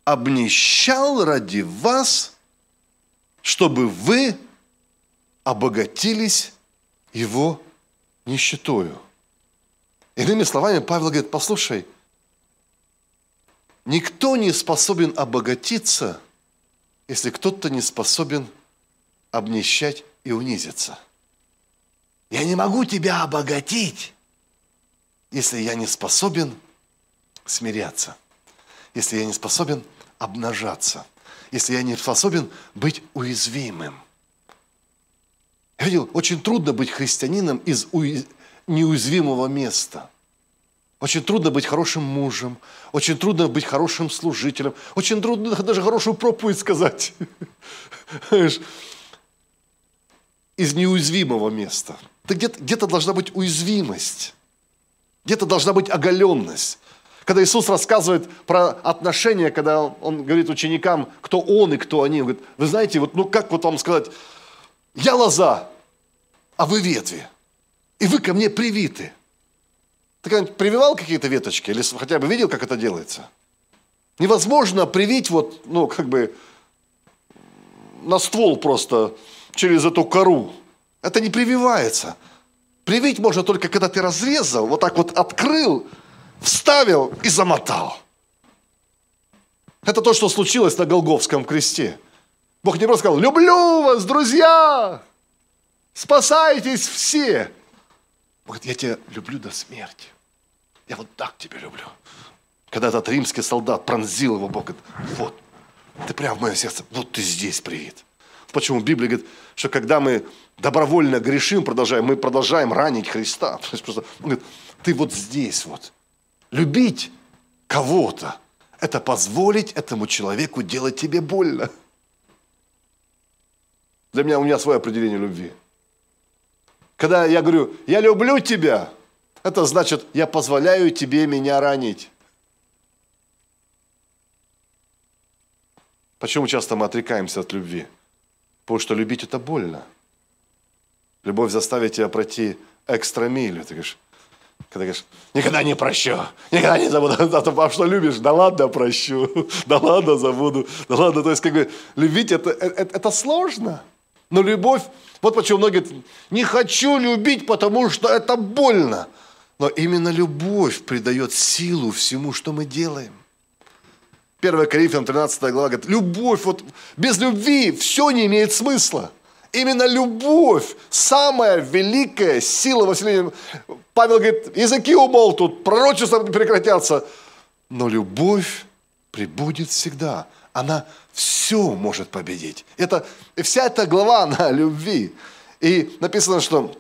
обнищал ради вас, чтобы вы обогатились Его нищетою. Иными словами, Павел говорит, послушай – Никто не способен обогатиться, если кто-то не способен обнищать и унизиться. Я не могу тебя обогатить, если я не способен смиряться, если я не способен обнажаться, если я не способен быть уязвимым. Я видел, очень трудно быть христианином из неуязвимого места – очень трудно быть хорошим мужем, очень трудно быть хорошим служителем, очень трудно даже хорошую проповедь сказать. Из неуязвимого места. Где-то, где должна быть уязвимость, где-то должна быть оголенность. Когда Иисус рассказывает про отношения, когда Он говорит ученикам, кто Он и кто они, Он говорит, вы знаете, вот, ну как вот вам сказать, я лоза, а вы ветви, и вы ко мне привиты – ты когда-нибудь прививал какие-то веточки или хотя бы видел, как это делается? Невозможно привить вот, ну, как бы на ствол просто через эту кору. Это не прививается. Привить можно только, когда ты разрезал, вот так вот открыл, вставил и замотал. Это то, что случилось на Голговском кресте. Бог не просто сказал, люблю вас, друзья, спасайтесь все. Говорит, я тебя люблю до смерти. Я вот так тебя люблю. Когда этот римский солдат пронзил его, Бог говорит, вот, ты прям в мое сердце, вот ты здесь привит. Почему Библия говорит, что когда мы добровольно грешим, продолжаем, мы продолжаем ранить Христа. То есть просто, он говорит, ты вот здесь вот. Любить кого-то – это позволить этому человеку делать тебе больно. Для меня, у меня свое определение любви. Когда я говорю, я люблю тебя, это значит, я позволяю тебе меня ранить. Почему часто мы отрекаемся от любви? Потому что любить это больно. Любовь заставит тебя пройти экстра милю. Ты говоришь, когда говоришь, никогда не прощу, никогда не забуду. А что любишь? Да ладно, прощу, да ладно, забуду, да ладно. То есть, как бы, любить это, это, это сложно. Но любовь, вот почему многие говорят, не хочу любить, потому что это больно. Но именно любовь придает силу всему, что мы делаем. 1 Коринфянам 13 глава говорит, любовь, вот без любви все не имеет смысла. Именно любовь, самая великая сила во Павел говорит, языки умолкнут, пророчества прекратятся, но любовь прибудет всегда. Она все может победить. Это, вся эта глава, она о любви. И написано, что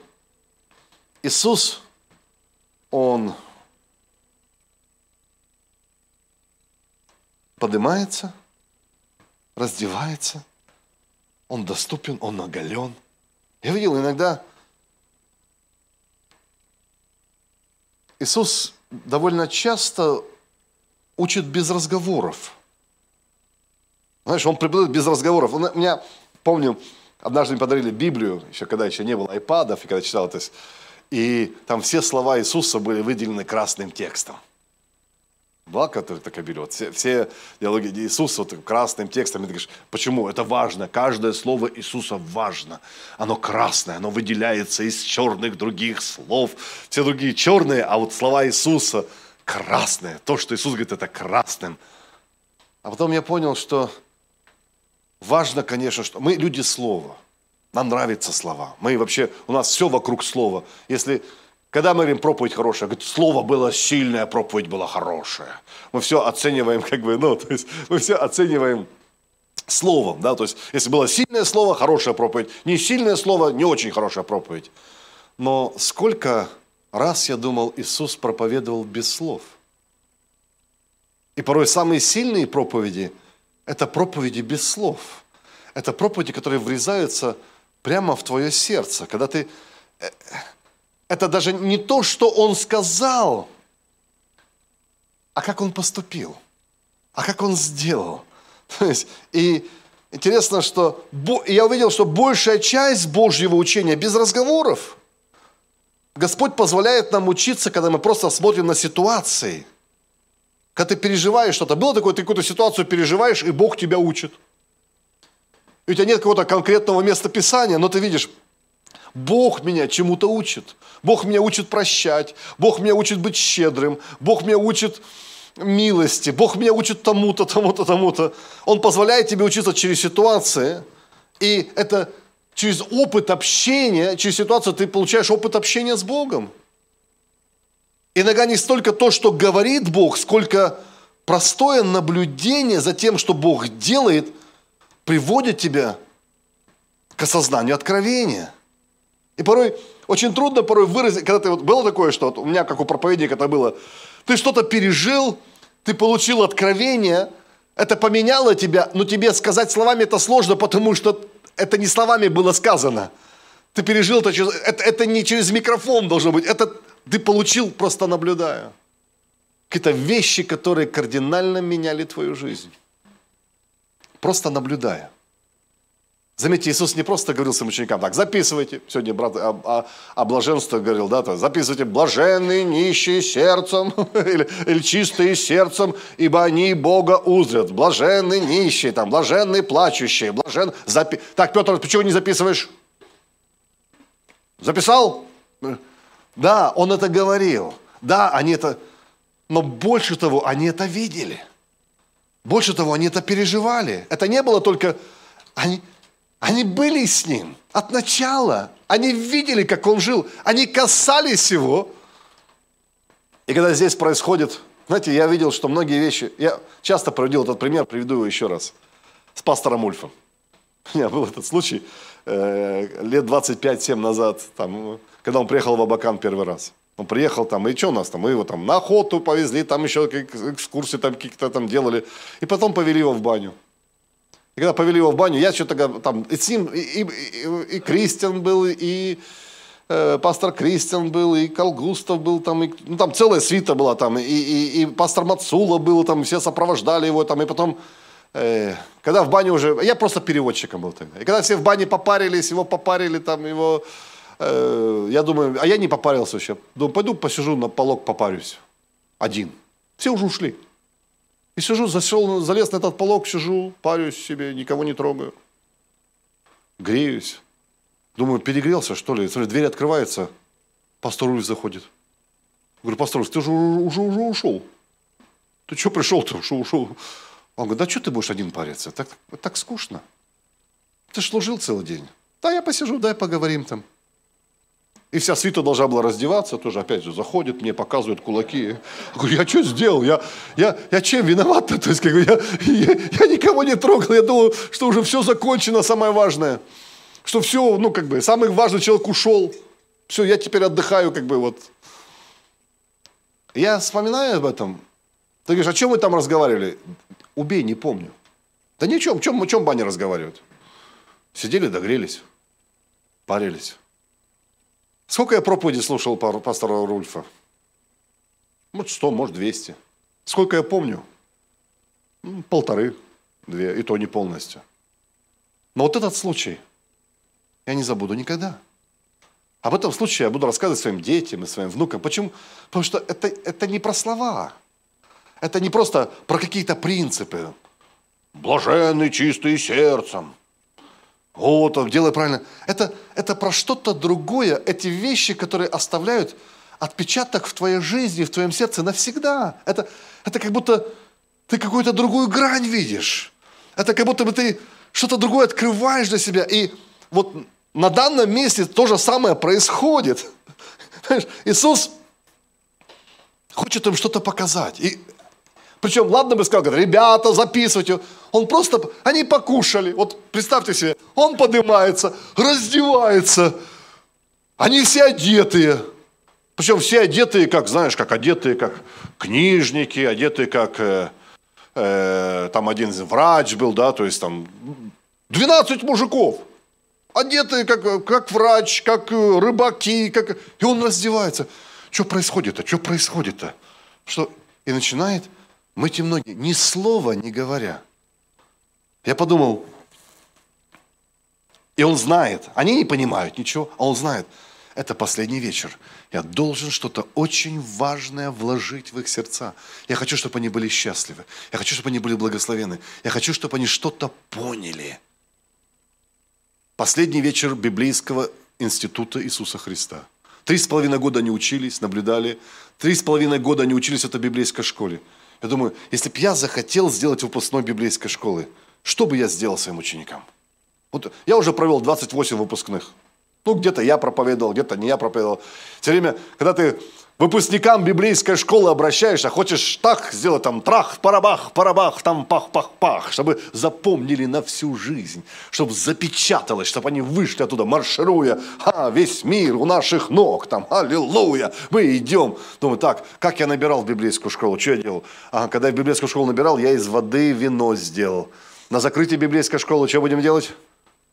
Иисус, Он поднимается, раздевается, Он доступен, Он оголен. Я видел иногда, Иисус довольно часто учит без разговоров. Знаешь, он преподает без разговоров. У меня, помню, однажды мне подарили Библию, еще когда еще не было айпадов, и когда читал это, и там все слова Иисуса были выделены красным текстом. Была такая берет. Все, все диалоги Иисуса вот, красным текстом. И ты говоришь, почему? Это важно. Каждое слово Иисуса важно. Оно красное, оно выделяется из черных других слов. Все другие черные, а вот слова Иисуса красные. То, что Иисус говорит, это красным. А потом я понял, что важно, конечно, что мы люди слова. Нам нравятся слова. Мы вообще, у нас все вокруг слова. Если, когда мы говорим проповедь хорошая, говорит, слово было сильное, проповедь была хорошая. Мы все оцениваем, как бы, ну, то есть мы все оцениваем словом, да, то есть если было сильное слово, хорошая проповедь, не сильное слово, не очень хорошая проповедь. Но сколько раз я думал, Иисус проповедовал без слов. И порой самые сильные проповеди – это проповеди без слов. Это проповеди, которые врезаются прямо в твое сердце, когда ты... Э, это даже не то, что он сказал, а как он поступил, а как он сделал. То есть, и интересно, что я увидел, что большая часть Божьего учения без разговоров. Господь позволяет нам учиться, когда мы просто смотрим на ситуации. Когда ты переживаешь что-то. Было такое, ты какую-то ситуацию переживаешь, и Бог тебя учит. И у тебя нет какого-то конкретного места Писания, но ты видишь, Бог меня чему-то учит. Бог меня учит прощать. Бог меня учит быть щедрым. Бог меня учит милости. Бог меня учит тому-то, тому-то, тому-то. Он позволяет тебе учиться через ситуации. И это через опыт общения, через ситуацию ты получаешь опыт общения с Богом. Иногда не столько то, что говорит Бог, сколько простое наблюдение за тем, что Бог делает – приводит тебя к осознанию откровения. И порой очень трудно порой выразить, когда ты вот было такое, что вот у меня, как у проповедника это было, ты что-то пережил, ты получил откровение, это поменяло тебя, но тебе сказать словами это сложно, потому что это не словами было сказано. Ты пережил это, через, это, это не через микрофон должно быть, это ты получил просто наблюдая. Какие-то вещи, которые кардинально меняли твою жизнь просто наблюдая. Заметьте, Иисус не просто говорил своим ученикам, так, записывайте, сегодня брат о, о, о блаженстве говорил, да, то, записывайте, блаженные, нищие сердцем, или, или чистые сердцем, ибо они Бога узрят, блаженные, нищие, там, блаженные, плачущие, блажен... Запи... Так, Петр, почему не записываешь? Записал? Да, он это говорил. Да, они это... Но больше того, они это видели – больше того, они это переживали. Это не было только... Они, они были с ним от начала. Они видели, как он жил. Они касались его. И когда здесь происходит... Знаете, я видел, что многие вещи... Я часто проводил этот пример, приведу его еще раз. С пастором Ульфом. У меня был этот случай э, лет 25-7 назад, там, когда он приехал в Абакан первый раз. Он приехал там, и что у нас там? Мы его там на охоту повезли, там еще экскурсии там какие-то там делали. И потом повели его в баню. И когда повели его в баню, я что-то там, и с ним, и, и, и, и Кристиан был, и э, пастор Кристиан был, и Колгустов был там, и, ну там целая свита была там, и, и, и пастор Мацула был там, все сопровождали его там, и потом, э, когда в баню уже, я просто переводчиком был тогда, и когда все в бане попарились, его попарили там, его Э, я думаю, а я не попарился еще. Думаю, пойду посижу на полок, попарюсь. Один. Все уже ушли. И сижу, зашел, залез на этот полок, сижу, парюсь себе, никого не трогаю. Греюсь. Думаю, перегрелся, что ли? Смотри, дверь открывается, пастор Ульф заходит. Говорю, пастор ты же уже, уже ушел. Ты что пришел-то, ушел, ушел? Он говорит, да что ты будешь один париться? Так, так скучно. Ты же служил целый день. Да, я посижу, дай поговорим там. И вся свита должна была раздеваться, тоже опять же заходит, мне показывают кулаки. Я говорю, я что сделал? Я, я, я чем виноват? То есть, как бы, я, я, я никого не трогал, я думал, что уже все закончено, самое важное. Что все, ну как бы, самый важный человек ушел. Все, я теперь отдыхаю, как бы вот. Я вспоминаю об этом. Ты говоришь, о чем мы там разговаривали? Убей, не помню. Да ни о чем, о чем, о чем бане разговаривают? Сидели, догрелись, парились. Сколько я проповеди слушал пастора Рульфа? Может, сто, может, двести. Сколько я помню? Полторы, две, и то не полностью. Но вот этот случай я не забуду никогда. Об этом случае я буду рассказывать своим детям и своим внукам. Почему? Потому что это, это не про слова. Это не просто про какие-то принципы. Блаженный, чистый сердцем. Вот, делай правильно. Это, это про что-то другое. Эти вещи, которые оставляют отпечаток в твоей жизни, в твоем сердце навсегда. Это, это как будто ты какую-то другую грань видишь. Это как будто бы ты что-то другое открываешь для себя. И вот на данном месте то же самое происходит. Иисус хочет им что-то показать. И причем, ладно бы сказал, говорит, ребята, записывайте. Он просто, они покушали. Вот представьте себе, он поднимается, раздевается. Они все одетые. Причем все одетые, как, знаешь, как одетые, как книжники, одетые, как э, э, там один врач был, да, то есть там 12 мужиков. Одетые как, как врач, как э, рыбаки, как... и он раздевается. Что происходит-то? Что происходит-то? Что? И начинает мыть им ноги, ни слова не говоря. Я подумал, и он знает, они не понимают ничего, а он знает, это последний вечер. Я должен что-то очень важное вложить в их сердца. Я хочу, чтобы они были счастливы. Я хочу, чтобы они были благословены. Я хочу, чтобы они что-то поняли. Последний вечер библейского института Иисуса Христа. Три с половиной года они учились, наблюдали. Три с половиной года они учились в этой библейской школе. Я думаю, если бы я захотел сделать выпускной библейской школы, что бы я сделал своим ученикам? Вот я уже провел 28 выпускных. Ну, где-то я проповедовал, где-то не я проповедовал. Все время, когда ты выпускникам библейской школы обращаешься, хочешь так сделать, там, трах, парабах, парабах, там, пах-пах-пах, чтобы запомнили на всю жизнь, чтобы запечаталось, чтобы они вышли оттуда, маршируя, а, весь мир у наших ног, там, аллилуйя, мы идем. Думаю, так, как я набирал в библейскую школу, что я делал? А, когда я в библейскую школу набирал, я из воды вино сделал. На закрытии библейской школы что будем делать?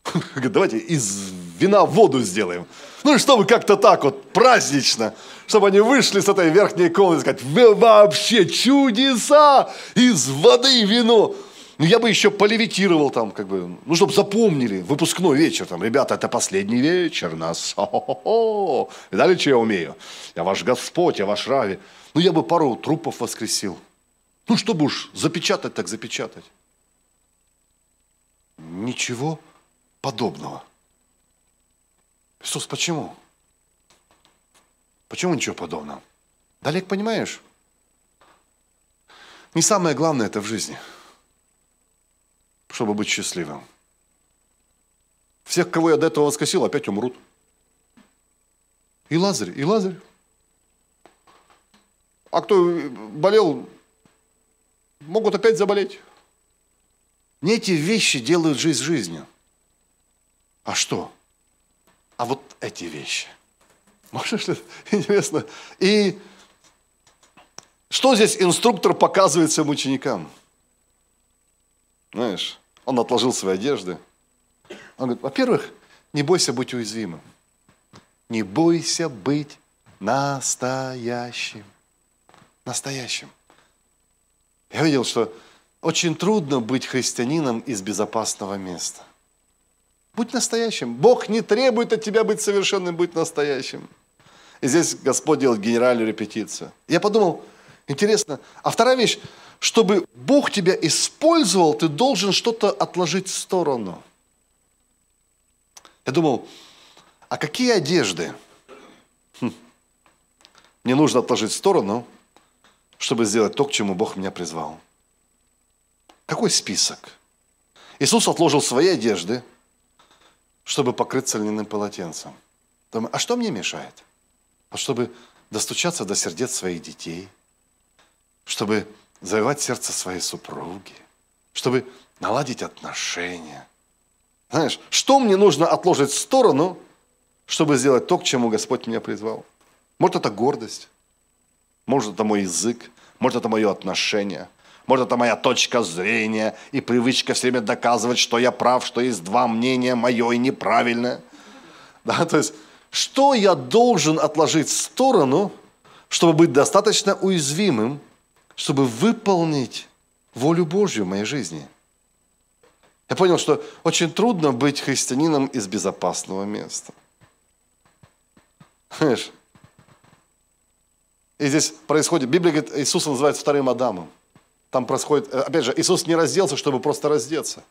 Давайте из вина воду сделаем. Ну и чтобы как-то так вот празднично, чтобы они вышли с этой верхней комнаты и сказать, вы вообще чудеса, из воды вино. Ну, я бы еще полевитировал там, как бы, ну, чтобы запомнили, выпускной вечер, там, ребята, это последний вечер нас, хо-хо-хо. Видали, что я умею? Я ваш Господь, я ваш Рави. Ну, я бы пару трупов воскресил. Ну, чтобы уж запечатать, так запечатать. Ничего подобного. Иисус, почему? Почему ничего подобного? Далек, понимаешь? Не самое главное это в жизни, чтобы быть счастливым. Всех, кого я до этого воскресил, опять умрут. И Лазарь, и Лазарь. А кто болел, могут опять заболеть. Не эти вещи делают жизнь жизнью. А что? А вот эти вещи. Можешь ли? Интересно. И что здесь инструктор показывает своим ученикам? Знаешь, он отложил свои одежды. Он говорит, во-первых, не бойся быть уязвимым. Не бойся быть настоящим. Настоящим. Я видел, что очень трудно быть христианином из безопасного места. Будь настоящим. Бог не требует от тебя быть совершенным, быть настоящим. И здесь Господь делает генеральную репетицию. Я подумал, интересно, а вторая вещь, чтобы Бог тебя использовал, ты должен что-то отложить в сторону. Я думал, а какие одежды хм, мне нужно отложить в сторону, чтобы сделать то, к чему Бог меня призвал? Какой список? Иисус отложил свои одежды, чтобы покрыться льняным полотенцем. Думаю, а что мне мешает? А чтобы достучаться до сердец своих детей, чтобы завоевать сердце своей супруги, чтобы наладить отношения. Знаешь, что мне нужно отложить в сторону, чтобы сделать то, к чему Господь меня призвал? Может, это гордость, может, это мой язык, может, это мое отношение, может, это моя точка зрения и привычка все время доказывать, что я прав, что есть два мнения, мое и неправильное. Да, то есть, что я должен отложить в сторону, чтобы быть достаточно уязвимым, чтобы выполнить волю Божью в моей жизни. Я понял, что очень трудно быть христианином из безопасного места. Знаешь, и здесь происходит, Библия говорит, Иисуса называют вторым Адамом. Там происходит, э, опять же, Иисус не разделся, чтобы просто раздеться.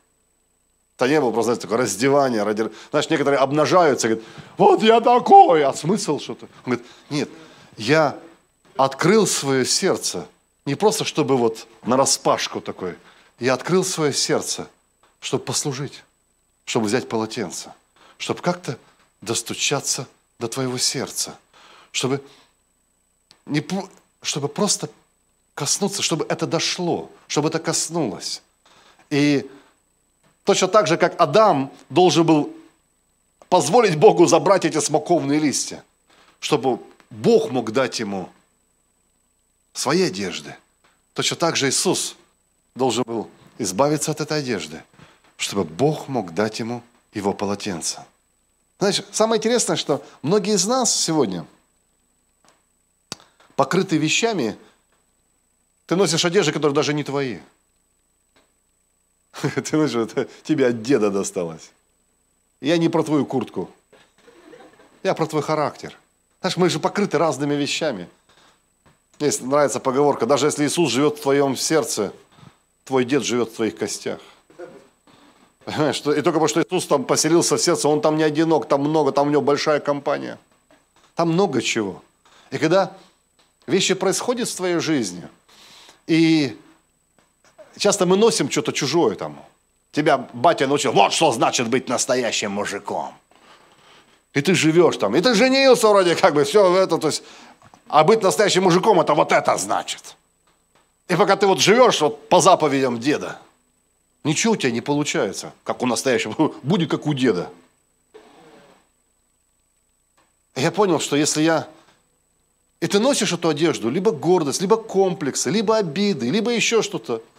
Это не было просто, знаете, такое раздевание. Ради... Знаешь, некоторые обнажаются, говорят, вот я такой, а смысл что-то? Он говорит, нет, я открыл свое сердце, не просто чтобы вот на распашку такой, я открыл свое сердце, чтобы послужить, чтобы взять полотенце, чтобы как-то достучаться до твоего сердца, чтобы, не, чтобы просто коснуться, чтобы это дошло, чтобы это коснулось. И Точно так же, как Адам должен был позволить Богу забрать эти смоковные листья, чтобы Бог мог дать ему свои одежды. Точно так же Иисус должен был избавиться от этой одежды, чтобы Бог мог дать ему его полотенце. Знаешь, самое интересное, что многие из нас сегодня покрыты вещами, ты носишь одежды, которые даже не твои – Ты знаешь, это тебе от деда досталось. Я не про твою куртку. Я про твой характер. Знаешь, мы же покрыты разными вещами. Мне нравится поговорка, даже если Иисус живет в твоем сердце, твой дед живет в твоих костях. Понимаешь, и только потому, что Иисус там поселился в сердце, он там не одинок, там много, там у него большая компания. Там много чего. И когда вещи происходят в твоей жизни, и часто мы носим что-то чужое там. Тебя батя научил, вот что значит быть настоящим мужиком. И ты живешь там, и ты женился вроде как бы, все это, то есть, а быть настоящим мужиком, это вот это значит. И пока ты вот живешь вот по заповедям деда, ничего у тебя не получается, как у настоящего, будет как у деда. Я понял, что если я... И ты носишь эту одежду, либо гордость, либо комплексы, либо обиды, либо еще что-то –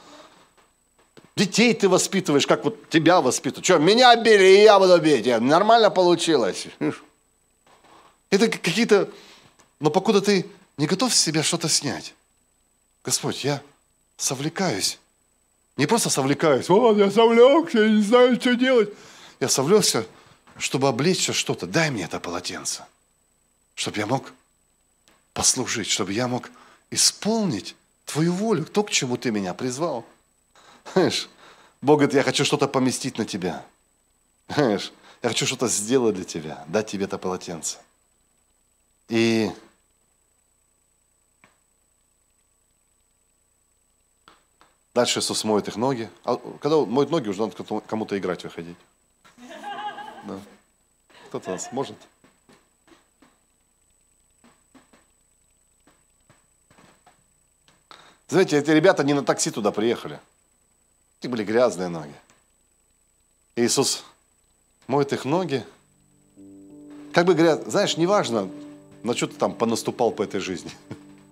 Детей ты воспитываешь, как вот тебя воспитывают. Что, меня били, и я буду бить. Нормально получилось. Это какие-то... Но покуда ты не готов с себя что-то снять. Господь, я совлекаюсь. Не просто совлекаюсь. Вот, я совлекся, я не знаю, что делать. Я совлекся, чтобы облечься что-то. Дай мне это полотенце. Чтобы я мог послужить, чтобы я мог исполнить Твою волю, то, к чему Ты меня призвал. Знаешь, Бог говорит, я хочу что-то поместить на тебя. Знаешь, я хочу что-то сделать для тебя, дать тебе это полотенце. И дальше Иисус моет их ноги. А когда моет ноги, уже надо кому-то играть выходить. Да. Кто-то нас может? Знаете, эти ребята не на такси туда приехали. У были грязные ноги. Иисус моет их ноги. Как бы говорят, знаешь, неважно, на что ты там понаступал по этой жизни.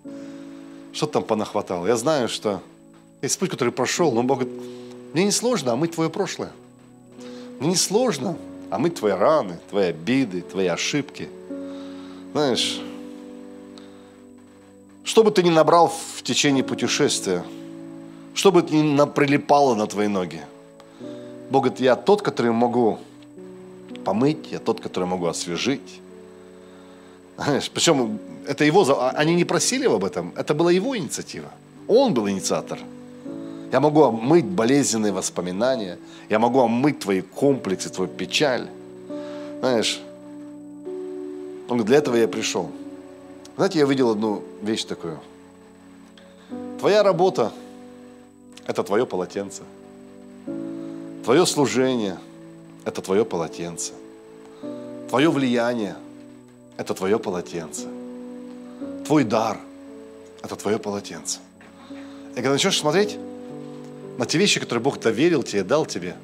Что ты там понахватал. Я знаю, что есть путь, который прошел, но Бог говорит, мне не сложно омыть твое прошлое. Мне не сложно омыть твои раны, твои обиды, твои ошибки. Знаешь, что бы ты ни набрал в течение путешествия – чтобы не прилипало на твои ноги. Бог говорит, я тот, который могу помыть, я тот, который могу освежить. Знаешь, причем это его, а, они не просили об этом, это была его инициатива. Он был инициатор. Я могу омыть болезненные воспоминания, я могу омыть твои комплексы, твою печаль. Знаешь, он говорит, для этого я пришел. Знаете, я видел одну вещь такую. Твоя работа – это твое полотенце. Твое служение – это твое полотенце. Твое влияние – это твое полотенце. Твой дар – это твое полотенце. И когда начнешь смотреть на те вещи, которые Бог доверил тебе, дал тебе,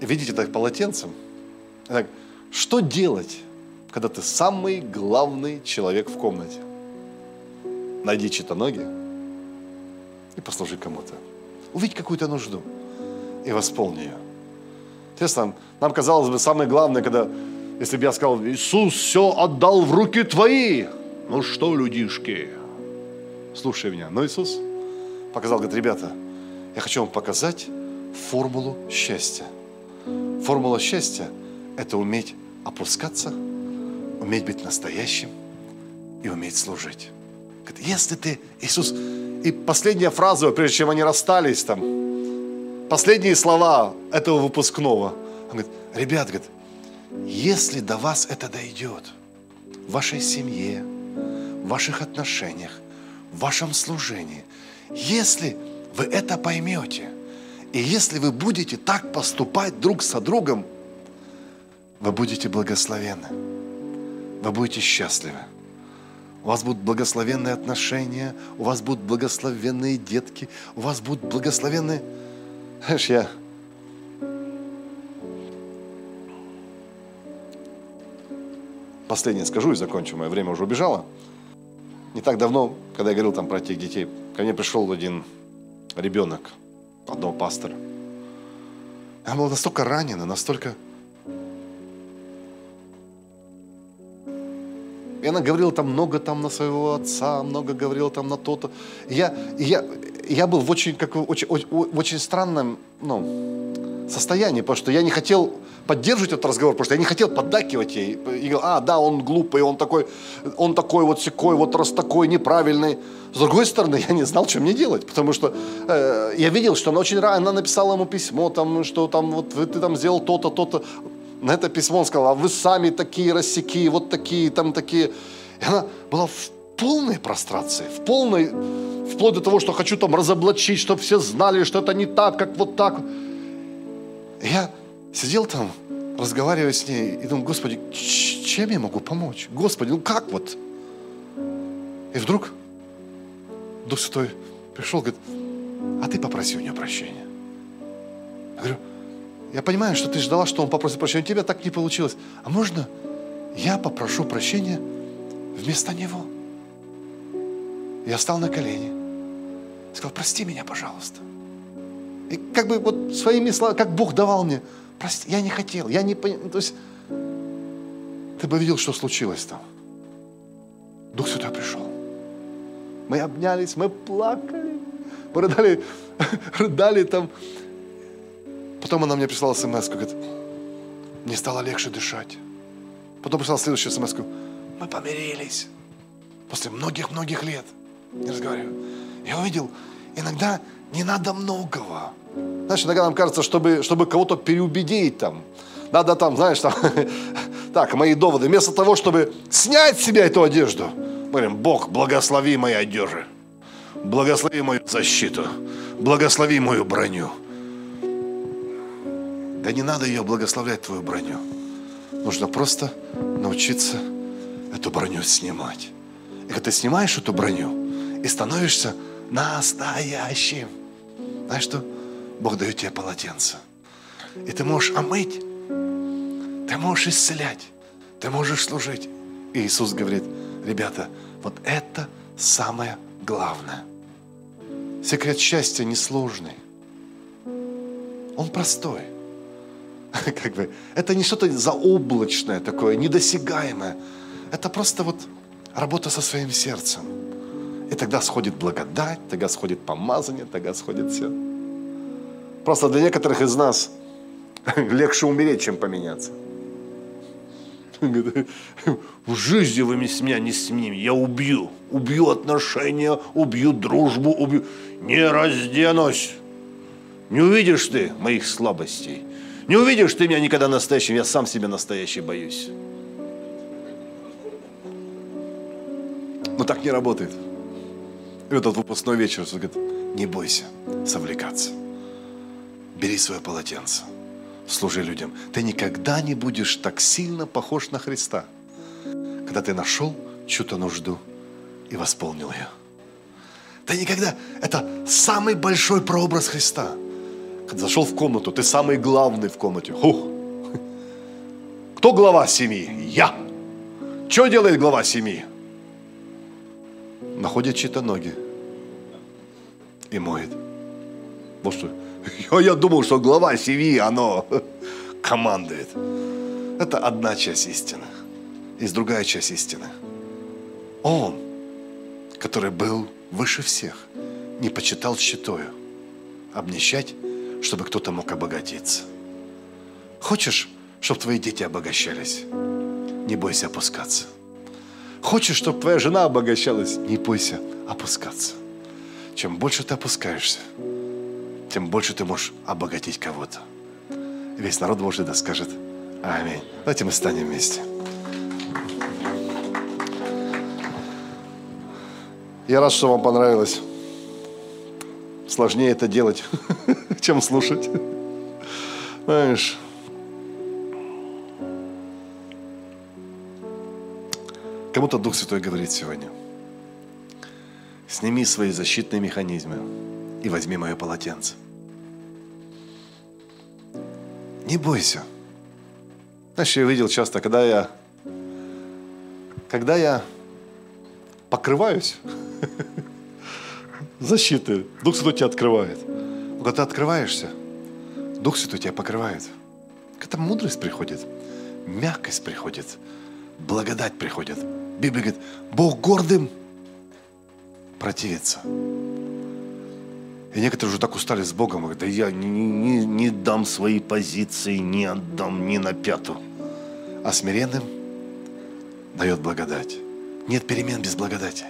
и видеть это полотенцем, так, что делать, когда ты самый главный человек в комнате? Найди чьи-то ноги и послужи кому-то. Увидь какую-то нужду и восполни ее. Интересно, нам казалось бы самое главное, когда, если бы я сказал, Иисус все отдал в руки твои. Ну что, людишки, слушай меня. Но Иисус показал, говорит, ребята, я хочу вам показать формулу счастья. Формула счастья – это уметь опускаться, уметь быть настоящим и уметь служить. Если ты, Иисус, и последняя фраза, прежде чем они расстались там, последние слова этого выпускного. Он говорит, ребят, говорит, если до вас это дойдет, в вашей семье, в ваших отношениях, в вашем служении, если вы это поймете, и если вы будете так поступать друг со другом, вы будете благословенны, вы будете счастливы. У вас будут благословенные отношения, у вас будут благословенные детки, у вас будут благословенные... Знаешь, я... Последнее скажу и закончу, мое время уже убежало. Не так давно, когда я говорил там про тех детей, ко мне пришел один ребенок одного пастора. Она была настолько ранена, настолько И она говорила там много там на своего отца, много говорила там на то-то. И я, и я, я был в очень, как, очень, очень, очень странном ну, состоянии, потому что я не хотел поддерживать этот разговор, потому что я не хотел поддакивать ей. И говорил, а, да, он глупый, он такой, он такой вот секой, вот раз такой неправильный. С другой стороны, я не знал, что мне делать, потому что э, я видел, что она очень рано, она написала ему письмо, там, что там, вот ты там сделал то-то, то-то на это письмо он сказал, а вы сами такие рассеки, вот такие, там такие. И она была в полной прострации, в полной, вплоть до того, что хочу там разоблачить, чтобы все знали, что это не так, как вот так. И я сидел там, разговаривая с ней, и думаю, Господи, чем я могу помочь? Господи, ну как вот? И вдруг Дух Святой пришел, говорит, а ты попроси у нее прощения. Я говорю, я понимаю, что ты ждала, что он попросит прощения. У тебя так не получилось. А можно я попрошу прощения вместо него? Я встал на колени. Сказал, прости меня, пожалуйста. И как бы вот своими словами, как Бог давал мне, прости, я не хотел, я не понял. То есть ты бы видел, что случилось там. Дух Святой пришел. Мы обнялись, мы плакали, мы рыдали, рыдали там. Потом она мне прислала смс говорит, мне стало легче дышать. Потом прислала следующую смс мы помирились. После многих-многих лет не разговариваю. Я увидел, иногда не надо многого. Знаешь, иногда нам кажется, чтобы, чтобы кого-то переубедить там, надо там, знаешь, там, так, мои доводы, вместо того, чтобы снять с себя эту одежду, мы говорим, Бог, благослови мои одежи, благослови мою защиту, благослови мою броню. Да не надо ее благословлять, твою броню. Нужно просто научиться эту броню снимать. И когда ты снимаешь эту броню и становишься настоящим, знаешь что? Бог дает тебе полотенце. И ты можешь омыть, ты можешь исцелять, ты можешь служить. И Иисус говорит, ребята, вот это самое главное. Секрет счастья несложный. Он простой – как бы, это не что-то заоблачное такое, недосягаемое. Это просто вот работа со своим сердцем. И тогда сходит благодать, тогда сходит помазание, тогда сходит все. Просто для некоторых из нас легче умереть, чем поменяться. В жизни вы меня не снимете, я убью. Убью отношения, убью дружбу, убью. Не разденусь. Не увидишь ты моих слабостей. Не увидишь ты меня никогда настоящим, я сам себя настоящий боюсь. Но так не работает. И вот этот выпускной вечер, он говорит, не бойся совлекаться. Бери свое полотенце, служи людям. Ты никогда не будешь так сильно похож на Христа, когда ты нашел чью-то нужду и восполнил ее. Ты никогда... Это самый большой прообраз Христа. Когда зашел в комнату, ты самый главный в комнате. Хух. Кто глава семьи? Я. Что делает глава семьи? Находит чьи-то ноги и моет. Вот что. Я, я думал, что глава семьи, оно командует. Это одна часть истины. Есть другая часть истины. Он, который был выше всех, не почитал счетою обнищать, чтобы кто-то мог обогатиться. Хочешь, чтобы твои дети обогащались? Не бойся опускаться. Хочешь, чтобы твоя жена обогащалась? Не бойся опускаться. Чем больше ты опускаешься, тем больше ты можешь обогатить кого-то. Весь народ Божий да скажет Аминь. Давайте мы станем вместе. Я рад, что вам понравилось. Сложнее это делать, чем слушать. Знаешь, кому-то Дух Святой говорит сегодня. Сними свои защитные механизмы и возьми мое полотенце. Не бойся. Знаешь, я видел часто, когда я, когда я покрываюсь, защиты. Дух Святой тебя открывает. Когда ты открываешься, Дух Святой тебя покрывает. Когда мудрость приходит, мягкость приходит, благодать приходит. Библия говорит, Бог гордым противится. И некоторые уже так устали с Богом, говорят, да я не, не, не дам свои позиции, не отдам ни на пяту. А смиренным дает благодать. Нет перемен без благодати.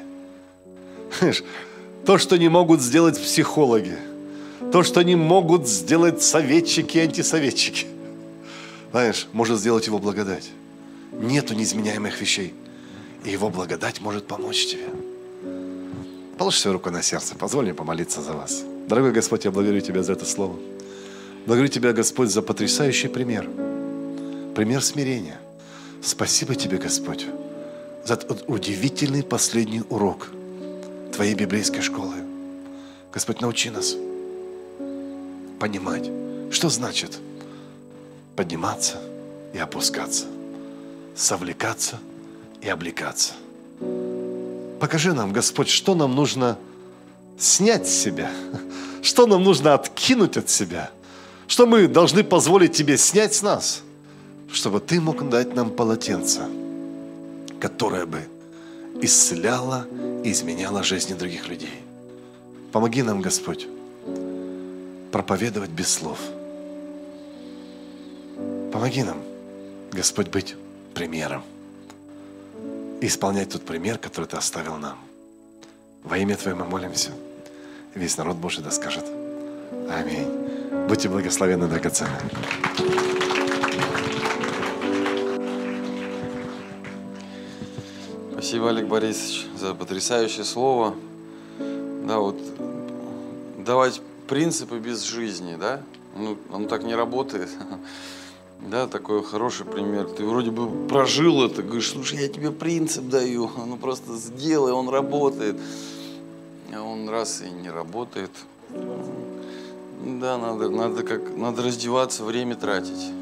То, что не могут сделать психологи, то, что не могут сделать советчики и антисоветчики, знаешь, может сделать его благодать. Нету неизменяемых вещей. И его благодать может помочь тебе. Положи свою руку на сердце, позволь мне помолиться за вас. Дорогой Господь, я благодарю Тебя за это слово. Благодарю Тебя, Господь, за потрясающий пример. Пример смирения. Спасибо Тебе, Господь, за этот удивительный последний урок – Твоей библейской школы. Господь, научи нас понимать, что значит подниматься и опускаться, совлекаться и облекаться. Покажи нам, Господь, что нам нужно снять с себя, что нам нужно откинуть от себя, что мы должны позволить Тебе снять с нас, чтобы Ты мог дать нам полотенце, которое бы исцеляло и изменяла жизни других людей. Помоги нам, Господь, проповедовать без слов. Помоги нам, Господь, быть примером и исполнять тот пример, который Ты оставил нам. Во имя Твое мы молимся. Весь народ Божий да скажет Аминь. Будьте благословенны драгоценны. Спасибо, Олег Борисович, за потрясающее слово. Да, вот давать принципы без жизни, да? Ну, он так не работает. Да, такой хороший пример. Ты вроде бы прожил это, говоришь, слушай, я тебе принцип даю, ну просто сделай, он работает. А он раз и не работает. Да, надо, надо, как, надо раздеваться, время тратить.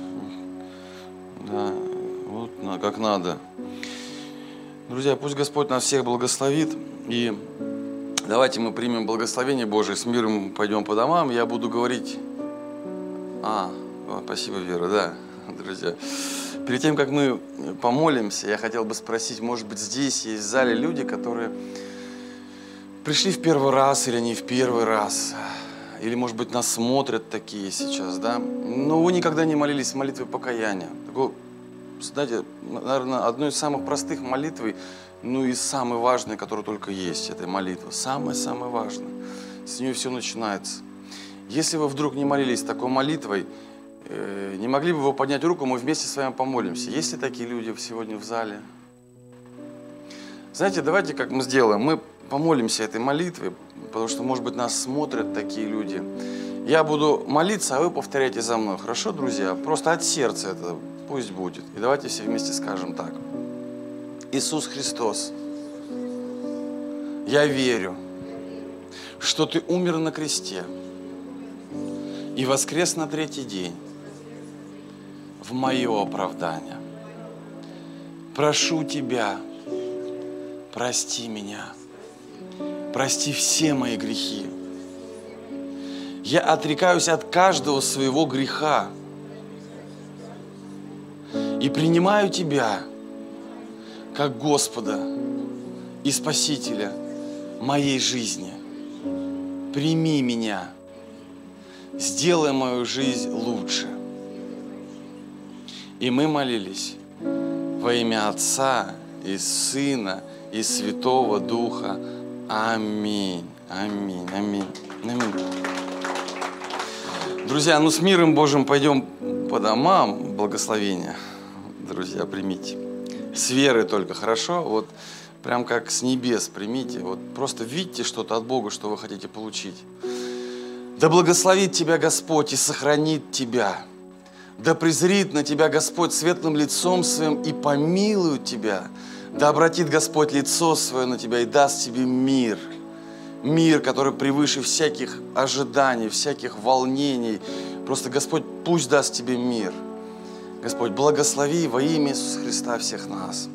Да, вот как надо. Друзья, пусть Господь нас всех благословит. И давайте мы примем благословение Божие, с миром пойдем по домам. Я буду говорить... А, спасибо, Вера, да, друзья. Перед тем, как мы помолимся, я хотел бы спросить, может быть, здесь есть в зале люди, которые пришли в первый раз или не в первый раз, или, может быть, нас смотрят такие сейчас, да, но вы никогда не молились молитвой покаяния. Такой знаете, наверное, одной из самых простых молитв, ну и самой важной, которая только есть, это молитва. Самая-самая важная. С нее все начинается. Если вы вдруг не молились такой молитвой, э, не могли бы вы поднять руку, мы вместе с вами помолимся. Есть ли такие люди сегодня в зале? Знаете, давайте как мы сделаем. Мы помолимся этой молитвой, потому что, может быть, нас смотрят такие люди. Я буду молиться, а вы повторяйте за мной. Хорошо, друзья? Просто от сердца это пусть будет. И давайте все вместе скажем так. Иисус Христос, я верю, что Ты умер на кресте и воскрес на третий день в мое оправдание. Прошу Тебя, прости меня, прости все мои грехи. Я отрекаюсь от каждого своего греха и принимаю Тебя как Господа и Спасителя моей жизни. Прими меня, сделай мою жизнь лучше. И мы молились во имя Отца и Сына и Святого Духа. Аминь. Аминь. Аминь. Аминь. Друзья, ну с миром Божьим пойдем по домам. Благословения. Друзья, примите. С веры только, хорошо? Вот прям как с небес примите. Вот просто видите что-то от Бога, что вы хотите получить. Да благословит тебя Господь и сохранит тебя. Да презрит на тебя Господь светлым лицом своим и помилует тебя. Да обратит Господь лицо свое на тебя и даст тебе мир. Мир, который превыше всяких ожиданий, всяких волнений. Просто Господь пусть даст тебе мир. Господь, благослови во имя Иисуса Христа всех нас.